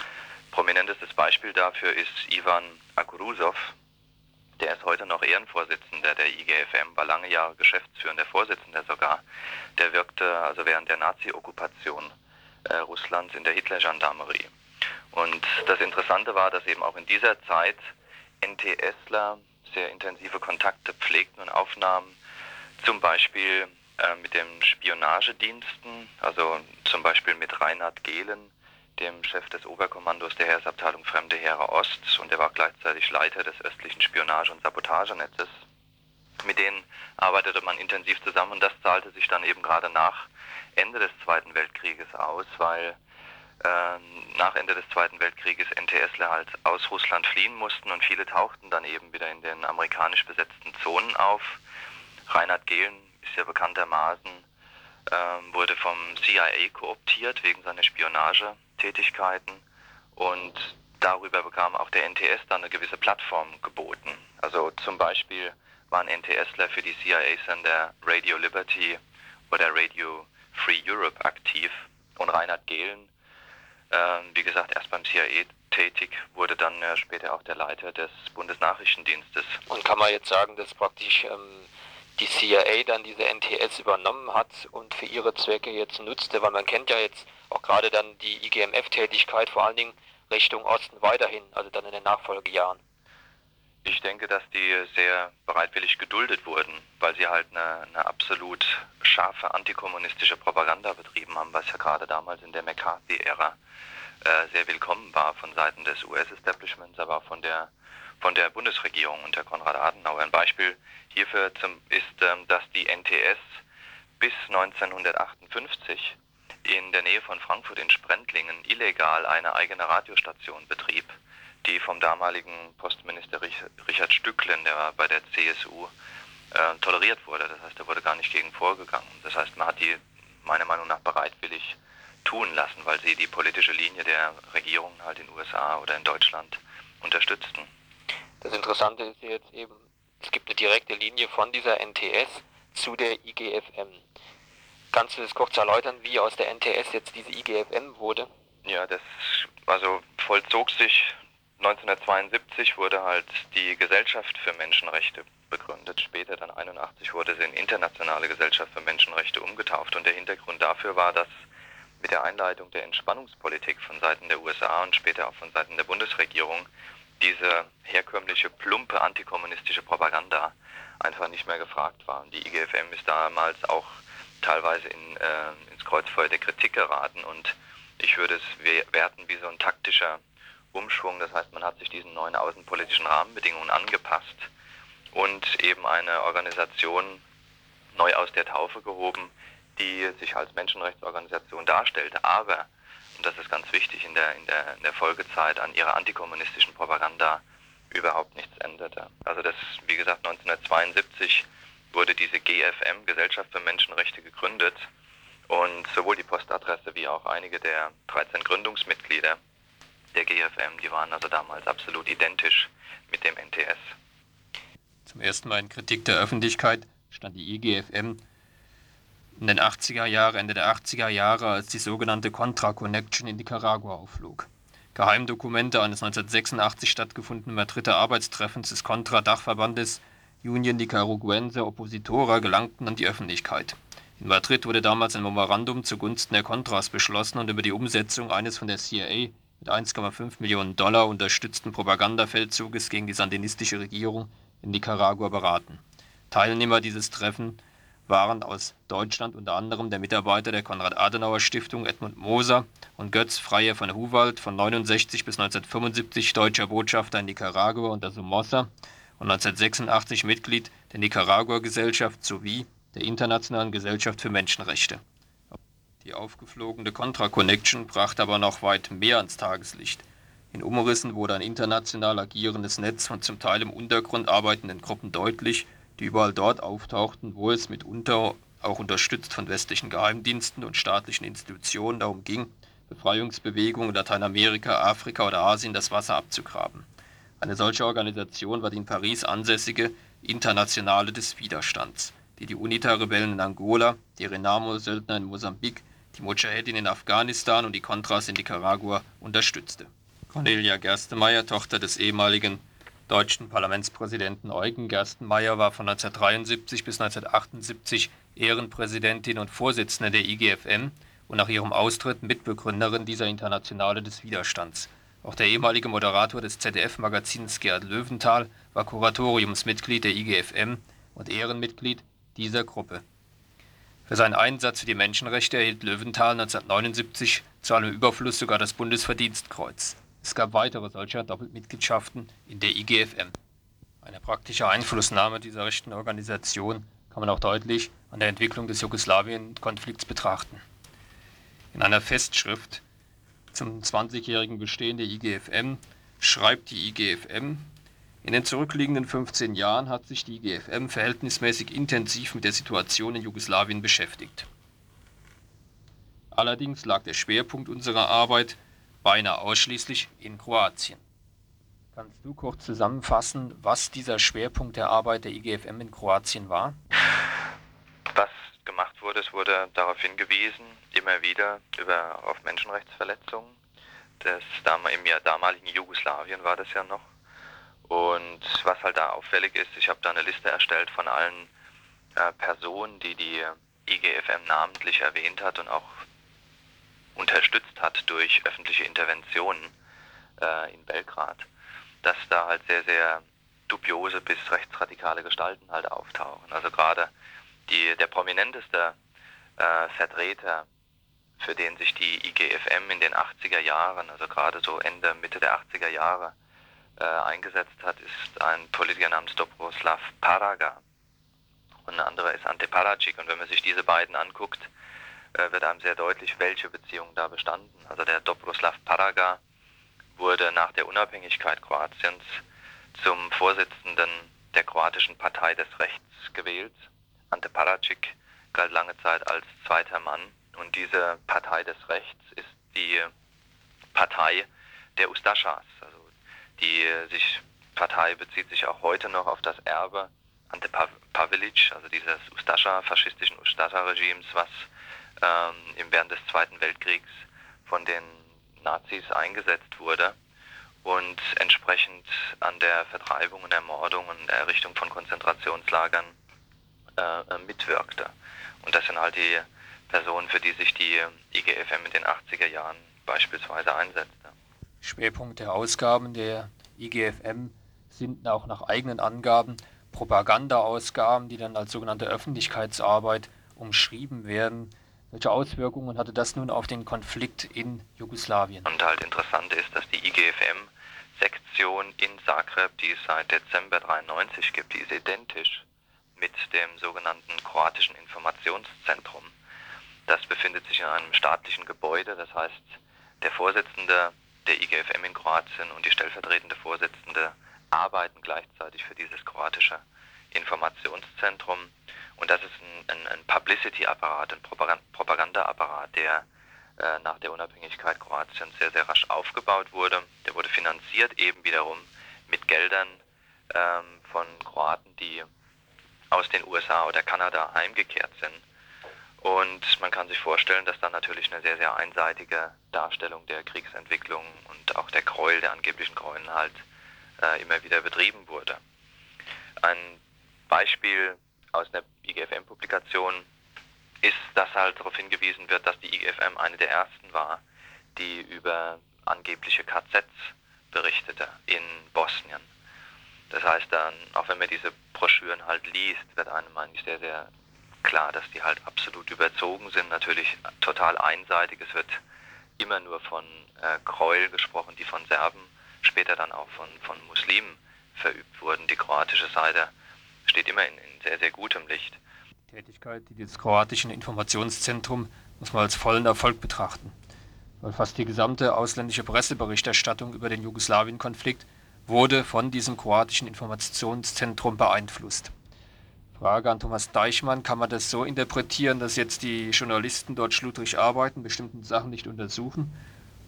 S9: Prominentestes Beispiel dafür ist Ivan Akurusov, der ist heute noch Ehrenvorsitzender der IGFM, war lange Jahre geschäftsführender Vorsitzender sogar. Der wirkte also während der Nazi-Okkupation äh, Russlands in der Hitler-Gendarmerie. Und das Interessante war, dass eben auch in dieser Zeit NTSler sehr intensive Kontakte pflegten und aufnahmen, zum Beispiel äh, mit den Spionagediensten, also zum Beispiel mit Reinhard Gehlen, dem Chef des Oberkommandos der Heeresabteilung Fremde Heere Ost und er war gleichzeitig Leiter des östlichen Spionage- und Sabotagenetzes. Mit denen arbeitete man intensiv zusammen und das zahlte sich dann eben gerade nach Ende des Zweiten Weltkrieges aus, weil äh, nach Ende des Zweiten Weltkrieges NTSler halt aus Russland fliehen mussten und viele tauchten dann eben wieder in den amerikanisch besetzten Zonen auf. Reinhard Gehlen ist ja bekanntermaßen, äh, wurde vom CIA kooptiert wegen seiner Spionagetätigkeiten und darüber bekam auch der NTS dann eine gewisse Plattform geboten. Also zum Beispiel waren NTSler für die CIA-Sender Radio Liberty oder Radio Free Europe aktiv und Reinhard Gehlen ähm, wie gesagt, erst beim CIA tätig, wurde dann äh, später auch der Leiter des Bundesnachrichtendienstes.
S2: Und kann man jetzt sagen, dass praktisch ähm, die CIA dann diese NTS übernommen hat und für ihre Zwecke jetzt nutzte, weil man kennt ja jetzt auch gerade dann die IGMF-Tätigkeit vor allen Dingen Richtung Osten weiterhin, also dann in den Nachfolgejahren.
S9: Ich denke, dass die sehr bereitwillig geduldet wurden, weil sie halt eine, eine absolut scharfe antikommunistische Propaganda betrieben haben, was ja gerade damals in der McCarthy-Ära äh, sehr willkommen war von Seiten des US-Establishments, aber auch von der, von der Bundesregierung unter Konrad Adenauer. Ein Beispiel hierfür zum, ist, ähm, dass die NTS bis 1958 in der Nähe von Frankfurt in Sprendlingen illegal eine eigene Radiostation betrieb, die vom damaligen Postminister Richard Stücklen, der war bei der CSU, äh, toleriert wurde. Das heißt, er wurde gar nicht gegen vorgegangen. Das heißt, man hat die meiner Meinung nach bereitwillig tun lassen, weil sie die politische Linie der Regierung halt in den USA oder in Deutschland unterstützten.
S2: Das Interessante ist jetzt eben, es gibt eine direkte Linie von dieser NTS zu der IGFM. Kannst du das kurz erläutern, wie aus der NTS jetzt diese IGFM wurde?
S9: Ja, das also vollzog sich 1972 wurde halt die Gesellschaft für Menschenrechte begründet. Später dann 81 wurde sie in Internationale Gesellschaft für Menschenrechte umgetauft und der Hintergrund dafür war, dass mit der Einleitung der Entspannungspolitik von Seiten der USA und später auch von Seiten der Bundesregierung diese herkömmliche, plumpe antikommunistische Propaganda einfach nicht mehr gefragt war. Und die IGFM ist damals auch teilweise in, äh, ins Kreuzfeuer der Kritik geraten und Ich würde es werten wie so ein taktischer Umschwung. Das heißt, man hat sich diesen neuen außenpolitischen Rahmenbedingungen angepasst und eben eine Organisation neu aus der Taufe gehoben, die sich als Menschenrechtsorganisation darstellt, aber, und das ist ganz wichtig, in der, in der, in der Folgezeit an ihrer antikommunistischen Propaganda überhaupt nichts änderte. Also das, wie gesagt, 1972 wurde diese GFM, Gesellschaft für Menschenrechte, gegründet und sowohl die Postadresse wie auch einige der 13 Gründungsmitglieder der GFM, die waren also damals absolut identisch mit dem NTS.
S2: Zum ersten Mal in Kritik der Öffentlichkeit stand die IGFM in den 80er Jahren, Ende der 80er Jahre, als die sogenannte Contra Connection in Nicaragua aufflog. Geheimdokumente eines 1986 stattgefundenen Madrider Arbeitstreffens des Contra-Dachverbandes Union Nicaraguense Oppositora gelangten an die Öffentlichkeit. In Madrid wurde damals ein Memorandum zugunsten der Contras beschlossen und über die Umsetzung eines von der CIA mit 1,5 Millionen Dollar unterstützten Propagandafeldzuges gegen die sandinistische Regierung in Nicaragua beraten. Teilnehmer dieses Treffen waren aus Deutschland unter anderem der Mitarbeiter der Konrad-Adenauer-Stiftung Edmund Moser und Götz Freier von Huwald von 69 bis 1975 deutscher Botschafter in Nicaragua unter Somoza und 1986 Mitglied der Nicaragua-Gesellschaft sowie der Internationalen Gesellschaft für Menschenrechte. Die aufgeflogene Contra Connection brachte aber noch weit mehr ans Tageslicht. In Umrissen wurde ein international agierendes Netz von zum Teil im Untergrund arbeitenden Gruppen deutlich, die überall dort auftauchten, wo es mitunter auch unterstützt von westlichen Geheimdiensten und staatlichen Institutionen darum ging, Befreiungsbewegungen in Lateinamerika, Afrika oder Asien das Wasser abzugraben. Eine solche Organisation war die in Paris ansässige Internationale des Widerstands, die die UNITA-Rebellen in Angola, die Renamo-Söldner in Mosambik, die Mujahedin in Afghanistan und die Contras in Nicaragua unterstützte. Cornelia Gerstemeyer, Tochter des ehemaligen deutschen Parlamentspräsidenten Eugen Gerstenmaier war von 1973 bis 1978 Ehrenpräsidentin und Vorsitzende der IGFM und nach ihrem Austritt Mitbegründerin dieser Internationale des Widerstands. Auch der ehemalige Moderator des ZDF-Magazins Gerhard Löwenthal war Kuratoriumsmitglied der IGFM und Ehrenmitglied dieser Gruppe. Für seinen Einsatz für die Menschenrechte erhielt Löwenthal 1979 zu allem Überfluss sogar das Bundesverdienstkreuz. Es gab weitere solcher Doppelmitgliedschaften in der IGFM. Eine praktische Einflussnahme dieser rechten Organisation kann man auch deutlich an der Entwicklung des Jugoslawien-Konflikts betrachten. In einer Festschrift zum 20-jährigen Bestehen der IGFM schreibt die IGFM, in den zurückliegenden 15 Jahren hat sich die IGFM verhältnismäßig intensiv mit der Situation in Jugoslawien beschäftigt. Allerdings lag der Schwerpunkt unserer Arbeit beinahe ausschließlich in Kroatien. Kannst du kurz zusammenfassen, was dieser Schwerpunkt der Arbeit der IGFM in Kroatien war?
S9: Was gemacht wurde, es wurde darauf hingewiesen, immer wieder über, auf Menschenrechtsverletzungen. Das, Im damaligen Jugoslawien war das ja noch. Und was halt da auffällig ist, ich habe da eine Liste erstellt von allen äh, Personen, die die IGFM namentlich erwähnt hat und auch unterstützt hat durch öffentliche Interventionen äh, in Belgrad, dass da halt sehr, sehr dubiose bis rechtsradikale Gestalten halt auftauchen. Also gerade die, der prominenteste äh, Vertreter, für den sich die IGFM in den 80er Jahren, also gerade so Ende, Mitte der 80er Jahre, äh, eingesetzt hat, ist ein Politiker namens Dobroslav Paraga. Und ein anderer ist Ante Paracic. Und wenn man sich diese beiden anguckt, äh, wird einem sehr deutlich, welche Beziehungen da bestanden. Also der Dobroslav Paraga wurde nach der Unabhängigkeit Kroatiens zum Vorsitzenden der kroatischen Partei des Rechts gewählt. Ante Paracic galt lange Zeit als zweiter Mann und diese Partei des Rechts ist die Partei der Ustaschas. Die sich Partei bezieht sich auch heute noch auf das Erbe Ante Pavelic, also dieses Ustascha, faschistischen Ustascha-Regimes, was ähm, während des Zweiten Weltkriegs von den Nazis eingesetzt wurde und entsprechend an der Vertreibung und Ermordung und Errichtung von Konzentrationslagern äh, mitwirkte. Und das sind halt die Personen, für die sich die IGFM in den 80er Jahren beispielsweise einsetzte.
S2: Schwerpunkt der Ausgaben der IGFM sind auch nach eigenen Angaben Propagandaausgaben, die dann als sogenannte Öffentlichkeitsarbeit umschrieben werden Welche Auswirkungen hatte das nun auf den Konflikt in Jugoslawien?
S9: Und halt interessant ist, dass die IGFM-Sektion in Zagreb, die es seit Dezember 93 gibt, die ist identisch mit dem sogenannten kroatischen Informationszentrum. Das befindet sich in einem staatlichen Gebäude, das heißt, der Vorsitzende der IGFM in Kroatien und die stellvertretende Vorsitzende arbeiten gleichzeitig für dieses kroatische Informationszentrum. Und das ist ein, ein, ein Publicity-Apparat, ein Propaganda-Apparat, der äh, nach der Unabhängigkeit Kroatiens sehr, sehr rasch aufgebaut wurde. Der wurde finanziert eben wiederum mit Geldern ähm, von Kroaten, die aus den USA oder Kanada heimgekehrt sind. Und man kann sich vorstellen, dass da natürlich eine sehr, sehr einseitige Darstellung der Kriegsentwicklung und auch der Gräuel, der angeblichen Gräueln halt äh, immer wieder betrieben wurde. Ein Beispiel aus einer IGFM-Publikation ist, dass halt darauf hingewiesen wird, dass die IGFM eine der ersten war, die über angebliche KZs berichtete in Bosnien. Das heißt dann, auch wenn man diese Broschüren halt liest, wird einem eigentlich sehr, sehr klar, dass die halt absolut überzogen sind, natürlich total einseitig. Es wird immer nur von äh, Gräuel gesprochen, die von Serben, später dann auch von, von Muslimen verübt wurden. Die kroatische Seite steht immer in, in sehr, sehr gutem Licht.
S2: Die Tätigkeit des kroatischen Informationszentrums muss man als vollen Erfolg betrachten, weil fast die gesamte ausländische Presseberichterstattung über den Jugoslawien-Konflikt wurde von diesem kroatischen Informationszentrum beeinflusst. Frage an Thomas Deichmann, kann man das so interpretieren, dass jetzt die Journalisten dort schludrig arbeiten, bestimmte Sachen nicht untersuchen?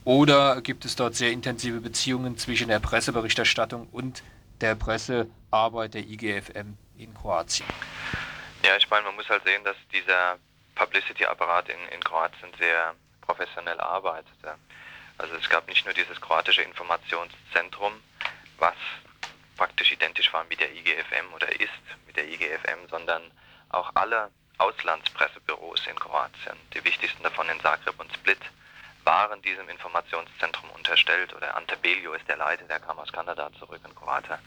S2: Oder gibt es dort sehr intensive Beziehungen zwischen der Presseberichterstattung und der Pressearbeit der IGFM in Kroatien?
S9: Ja, ich meine, man muss halt sehen, dass dieser Publicity-Apparat in, in Kroatien sehr professionell arbeitete. Also es gab nicht nur dieses kroatische Informationszentrum, was praktisch identisch war mit der IGFM oder ist mit der IGFM, sondern auch alle Auslandspressebüros in Kroatien, die wichtigsten davon in Zagreb und Split, waren diesem Informationszentrum unterstellt oder Ante Belio ist der Leiter, der kam aus Kanada zurück in Kroatien,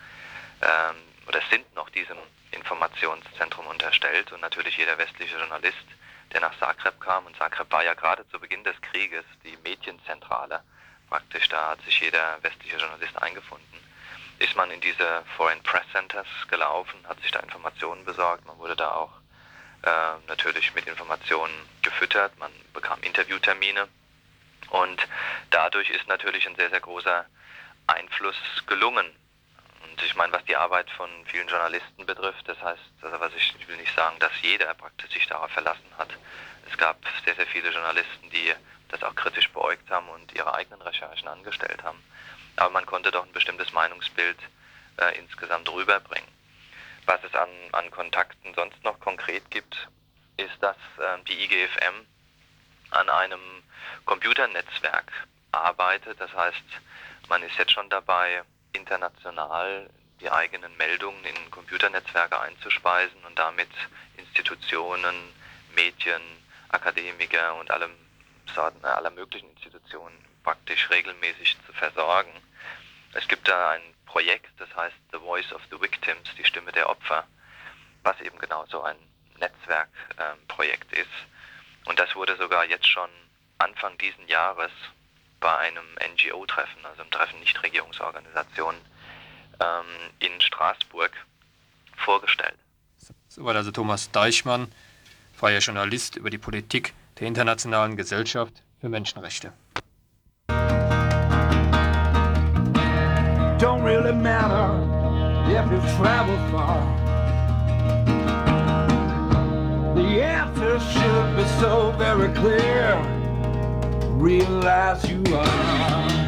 S9: ähm, oder sind noch diesem Informationszentrum unterstellt und natürlich jeder westliche Journalist, der nach Zagreb kam und Zagreb war ja gerade zu Beginn des Krieges die Medienzentrale praktisch, da hat sich jeder westliche Journalist eingefunden ist man in diese Foreign Press Centers gelaufen, hat sich da Informationen besorgt. Man wurde da auch äh, natürlich mit Informationen gefüttert. Man bekam Interviewtermine. Und dadurch ist natürlich ein sehr, sehr großer Einfluss gelungen. Und ich meine, was die Arbeit von vielen Journalisten betrifft, das heißt, also was ich, ich will nicht sagen, dass jeder praktisch sich darauf verlassen hat. Es gab sehr, sehr viele Journalisten, die das auch kritisch beäugt haben und ihre eigenen Recherchen angestellt haben aber man konnte doch ein bestimmtes Meinungsbild äh, insgesamt rüberbringen. Was es an, an Kontakten sonst noch konkret gibt, ist, dass äh, die IGFM an einem Computernetzwerk arbeitet. Das heißt, man ist jetzt schon dabei, international die eigenen Meldungen in Computernetzwerke einzuspeisen und damit Institutionen, Medien, Akademiker und allem Sorten, aller möglichen Institutionen praktisch regelmäßig zu versorgen. Es gibt da ein Projekt, das heißt The Voice of the Victims, die Stimme der Opfer, was eben genau so ein Netzwerkprojekt ähm, ist. Und das wurde sogar jetzt schon Anfang diesen Jahres bei einem NGO-Treffen, also einem Treffen Nichtregierungsorganisationen ähm, in Straßburg vorgestellt.
S2: Soweit also Thomas Deichmann, freier Journalist über die Politik der Internationalen Gesellschaft für Menschenrechte.
S10: Don't really matter if you travel far. The answer should be so very clear. Realize you are.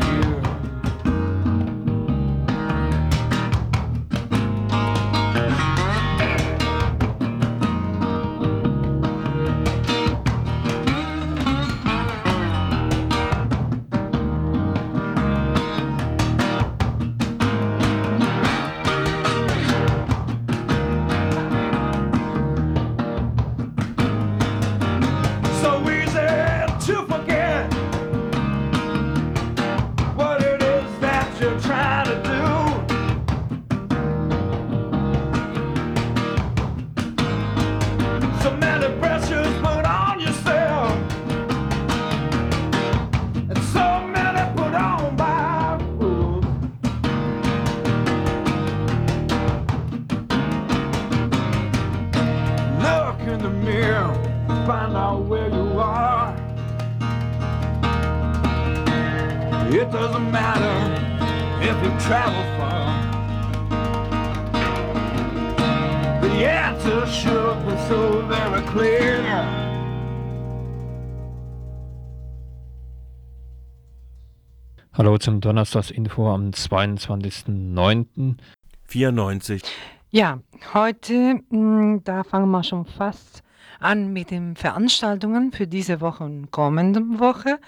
S2: Hallo zum Donnerstagsinfo am 22.09.
S11: 94.
S5: Ja, heute, mh, da fangen wir schon fast an mit den Veranstaltungen für diese Woche und kommende Woche.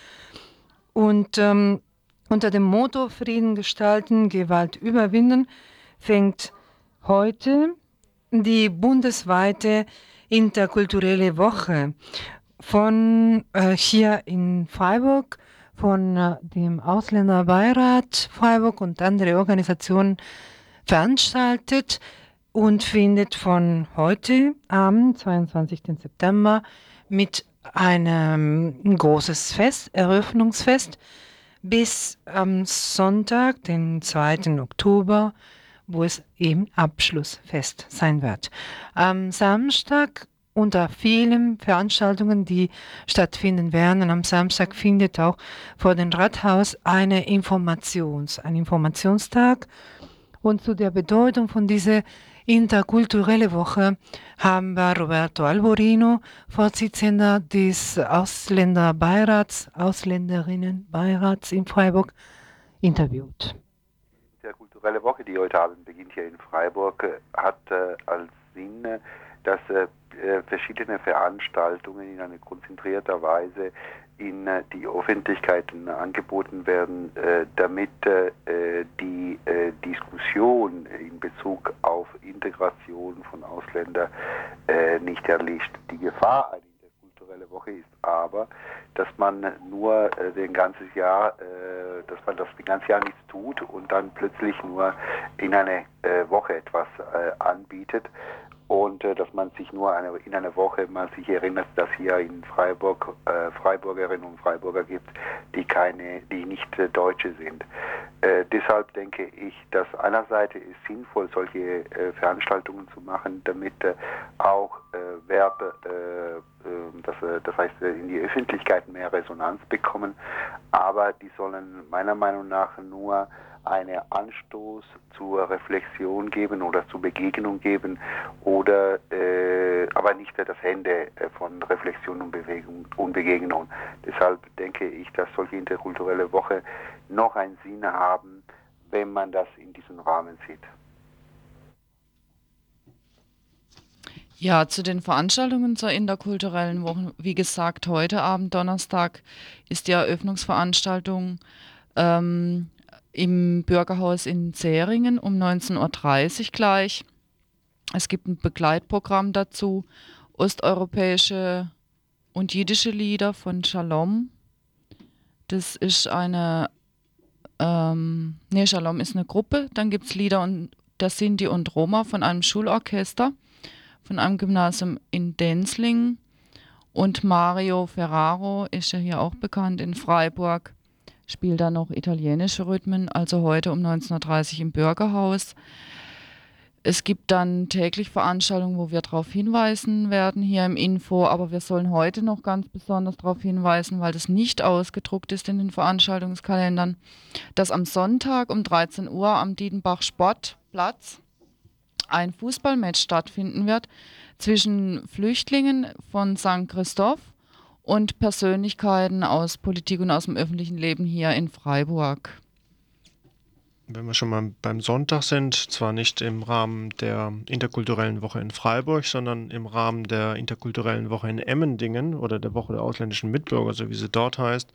S5: Und ähm, unter dem Motto Frieden gestalten, Gewalt überwinden fängt heute die bundesweite interkulturelle Woche von äh, hier in Freiburg von äh, dem Ausländerbeirat Freiburg und andere Organisationen veranstaltet und findet von heute am 22. September mit einem ein großes Fest, Eröffnungsfest, bis am Sonntag, den 2. Oktober, wo es eben Abschlussfest sein wird. Am Samstag unter vielen Veranstaltungen, die stattfinden werden. Und am Samstag findet auch vor dem Rathaus eine Informations, ein Informationstag. Und zu der Bedeutung von dieser interkulturelle Woche haben wir Roberto Alborino, Vorsitzender des Ausländerbeirats, Ausländerinnenbeirats in Freiburg, interviewt.
S12: Die interkulturelle Woche, die heute Abend beginnt hier in Freiburg, hat äh, als Sinn, äh, dass äh, verschiedene Veranstaltungen in einer konzentrierter Weise in äh, die Öffentlichkeit angeboten werden, äh, damit äh, die Diskussion in Bezug auf Integration von Ausländern nicht erlischt. Die Gefahr einer interkulturellen Woche ist aber, dass man nur den ganzes Jahr, dass man das den ganze Jahr nichts tut und dann plötzlich nur in einer Woche etwas anbietet und äh, dass man sich nur eine, in einer Woche mal sich erinnert, dass hier in Freiburg äh, Freiburgerinnen und Freiburger gibt, die keine, die nicht äh, Deutsche sind. Äh, deshalb denke ich, dass einerseits ist sinnvoll, solche äh, Veranstaltungen zu machen, damit äh, auch Werbe, das, das heißt in die Öffentlichkeit mehr Resonanz bekommen, aber die sollen meiner Meinung nach nur einen Anstoß zur Reflexion geben oder zur Begegnung geben oder äh, aber nicht das Ende äh, von Reflexion und Bewegung und Begegnung. Deshalb denke ich, dass solche interkulturelle Woche noch einen Sinn haben, wenn man das in diesem Rahmen sieht.
S8: Ja, zu den Veranstaltungen zur interkulturellen Woche. Wie gesagt, heute Abend, Donnerstag, ist die Eröffnungsveranstaltung ähm, im Bürgerhaus in Zähringen um 19.30 Uhr gleich. Es gibt ein Begleitprogramm dazu, osteuropäische und jiddische Lieder von Shalom. Das ist eine, ähm, nee, Shalom ist eine Gruppe. Dann gibt es Lieder und der Sinti und Roma von einem Schulorchester, von einem Gymnasium in Denzling. Und Mario Ferraro ist ja hier auch bekannt in Freiburg spielt da noch italienische Rhythmen, also heute um 19.30 Uhr im Bürgerhaus. Es gibt dann täglich Veranstaltungen, wo wir darauf hinweisen werden hier im Info, aber wir sollen heute noch ganz besonders darauf hinweisen, weil das nicht ausgedruckt ist in den Veranstaltungskalendern, dass am Sonntag um 13 Uhr am Diedenbach Sportplatz ein Fußballmatch stattfinden wird zwischen Flüchtlingen von St. Christoph und Persönlichkeiten aus Politik und aus dem öffentlichen Leben hier in Freiburg.
S6: Wenn wir schon mal beim Sonntag sind, zwar nicht im Rahmen der interkulturellen Woche in Freiburg, sondern im Rahmen der interkulturellen Woche in Emmendingen oder der Woche der ausländischen Mitbürger, so wie sie dort heißt,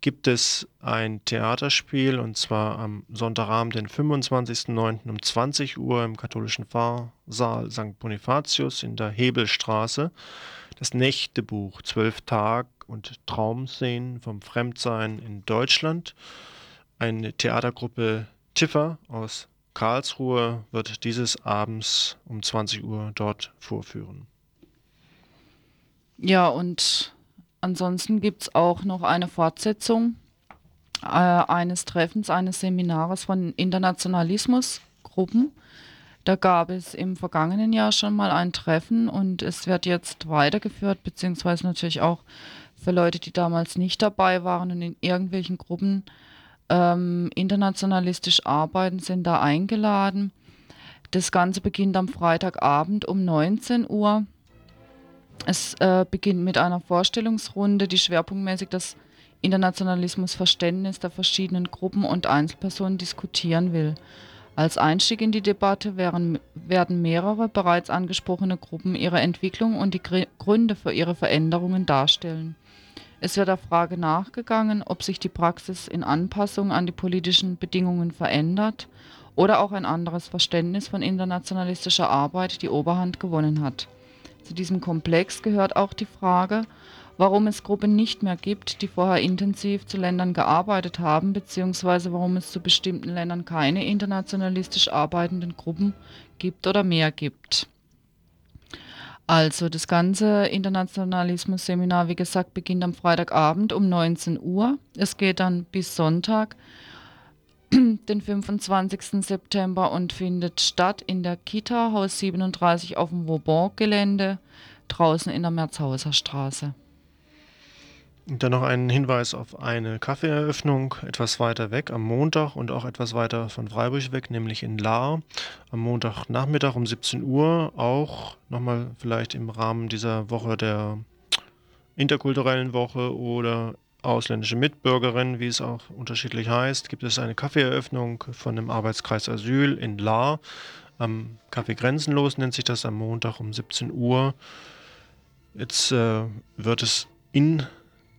S6: gibt es ein Theaterspiel und zwar am Sonntagabend, den 25.09. um 20 Uhr im katholischen Pfarrsaal St. Bonifatius in der Hebelstraße das Nächtebuch Zwölf Tag und Traumszenen vom Fremdsein in Deutschland. Eine Theatergruppe Tiffer aus Karlsruhe wird dieses abends um 20 Uhr dort vorführen.
S8: Ja, und ansonsten gibt es auch noch eine Fortsetzung äh, eines Treffens, eines Seminares von Internationalismusgruppen da gab es im vergangenen Jahr schon mal ein Treffen und es wird jetzt weitergeführt, beziehungsweise natürlich auch für Leute, die damals nicht dabei waren und in irgendwelchen Gruppen ähm, internationalistisch arbeiten, sind da eingeladen. Das Ganze beginnt am Freitagabend um 19 Uhr. Es äh, beginnt mit einer Vorstellungsrunde, die schwerpunktmäßig das Internationalismusverständnis der verschiedenen Gruppen und Einzelpersonen diskutieren will. Als Einstieg in die Debatte werden mehrere bereits angesprochene Gruppen ihre Entwicklung und die Gr Gründe für ihre Veränderungen darstellen. Es wird der Frage nachgegangen, ob sich die Praxis in Anpassung an die politischen Bedingungen verändert oder auch ein anderes Verständnis von internationalistischer Arbeit die Oberhand gewonnen hat. Zu diesem Komplex gehört auch die Frage, warum es Gruppen nicht mehr gibt, die vorher intensiv zu Ländern gearbeitet haben, beziehungsweise warum es zu bestimmten Ländern keine internationalistisch arbeitenden Gruppen gibt oder mehr gibt. Also das ganze Internationalismus-Seminar, wie gesagt, beginnt am Freitagabend um 19 Uhr. Es geht dann bis Sonntag, [clears throat] den 25. September und findet statt in der Kita Haus 37 auf dem Vauban-Gelände, draußen in der Merzhauser Straße.
S6: Dann noch ein Hinweis auf eine Kaffeeeröffnung etwas weiter weg am Montag und auch etwas weiter von Freiburg weg, nämlich in Lahr. Am Montagnachmittag um 17 Uhr, auch nochmal vielleicht im Rahmen dieser Woche der interkulturellen Woche oder ausländische Mitbürgerin, wie es auch unterschiedlich heißt, gibt es eine Kaffeeeröffnung von dem Arbeitskreis Asyl in Lahr. Am Café Grenzenlos nennt sich das am Montag um 17 Uhr. Jetzt äh, wird es in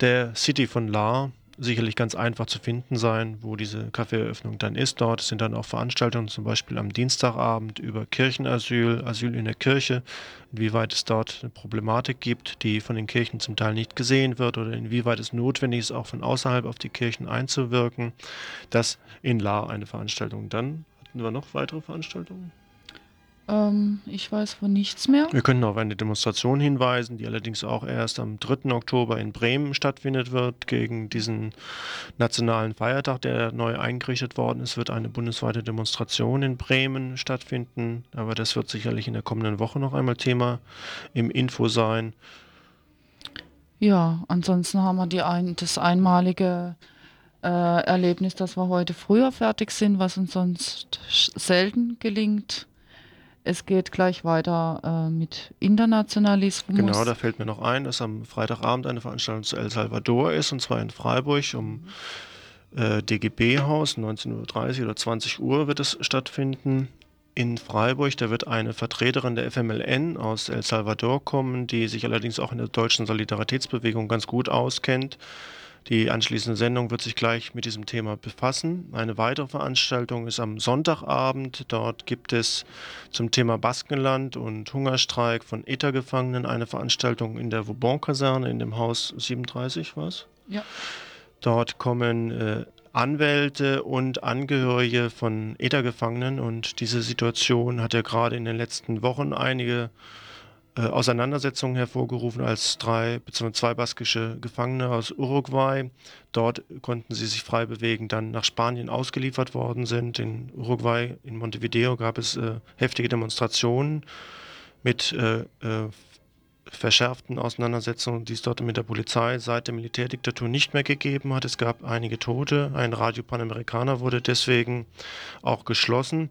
S6: der City von La sicherlich ganz einfach zu finden sein, wo diese Kaffeeeröffnung dann ist. Dort sind dann auch Veranstaltungen, zum Beispiel am Dienstagabend über Kirchenasyl, Asyl in der Kirche, inwieweit es dort eine Problematik gibt, die von den Kirchen zum Teil nicht gesehen wird oder inwieweit es notwendig ist, auch von außerhalb auf die Kirchen einzuwirken. Das in La eine Veranstaltung. Dann hatten wir noch weitere Veranstaltungen.
S8: Ähm, ich weiß von nichts mehr.
S6: Wir können auf eine Demonstration hinweisen, die allerdings auch erst am 3. Oktober in Bremen stattfindet wird, gegen diesen nationalen Feiertag, der neu eingerichtet worden ist, wird eine bundesweite Demonstration in Bremen stattfinden. Aber das wird sicherlich in der kommenden Woche noch einmal Thema im Info sein.
S8: Ja, ansonsten haben wir ein, das einmalige äh, Erlebnis, dass wir heute früher fertig sind, was uns sonst selten gelingt. Es geht gleich weiter äh, mit Internationalismus.
S6: Genau, da fällt mir noch ein, dass am Freitagabend eine Veranstaltung zu El Salvador ist, und zwar in Freiburg um äh, DGB-Haus, 19.30 Uhr oder 20 Uhr wird es stattfinden. In Freiburg, da wird eine Vertreterin der FMLN aus El Salvador kommen, die sich allerdings auch in der deutschen Solidaritätsbewegung ganz gut auskennt. Die anschließende Sendung wird sich gleich mit diesem Thema befassen. Eine weitere Veranstaltung ist am Sonntagabend. Dort gibt es zum Thema Baskenland und Hungerstreik von ETA-Gefangenen eine Veranstaltung in der Vauban-Kaserne in dem Haus 37, was?
S8: Ja.
S6: Dort kommen äh, Anwälte und Angehörige von ETA-Gefangenen und diese Situation hat ja gerade in den letzten Wochen einige äh, Auseinandersetzungen hervorgerufen, als drei bzw. zwei baskische Gefangene aus Uruguay dort konnten sie sich frei bewegen, dann nach Spanien ausgeliefert worden sind. In Uruguay, in Montevideo gab es äh, heftige Demonstrationen mit äh, äh, verschärften Auseinandersetzungen, die es dort mit der Polizei seit der Militärdiktatur nicht mehr gegeben hat. Es gab einige Tote. Ein Radio Panamericana wurde deswegen auch geschlossen.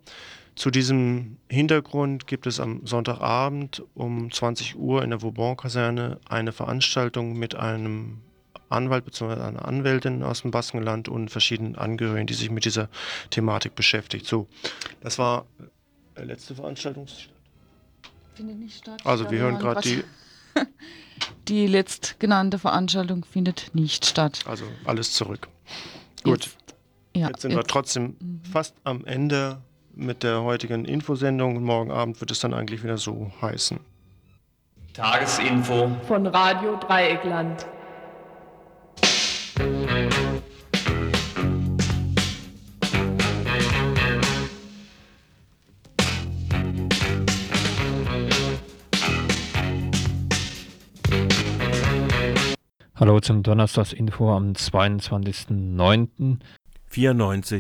S6: Zu diesem Hintergrund gibt es am Sonntagabend um 20 Uhr in der Vauban-Kaserne eine Veranstaltung mit einem Anwalt bzw. einer Anwältin aus dem Baskenland und verschiedenen Angehörigen, die sich mit dieser Thematik beschäftigt. So, das war die letzte Veranstaltung.
S8: Findet nicht statt.
S6: Also wir hören gerade die. [laughs]
S8: Die letztgenannte Veranstaltung findet nicht statt.
S6: Also alles zurück. Gut.
S8: Jetzt, ja,
S6: Jetzt sind wir trotzdem fast am Ende mit der heutigen Infosendung und morgen Abend wird es dann eigentlich wieder so heißen.
S1: Tagesinfo von Radio Dreieckland.
S2: Hallo zum Donnerstagsinfo am 22.09.
S11: 94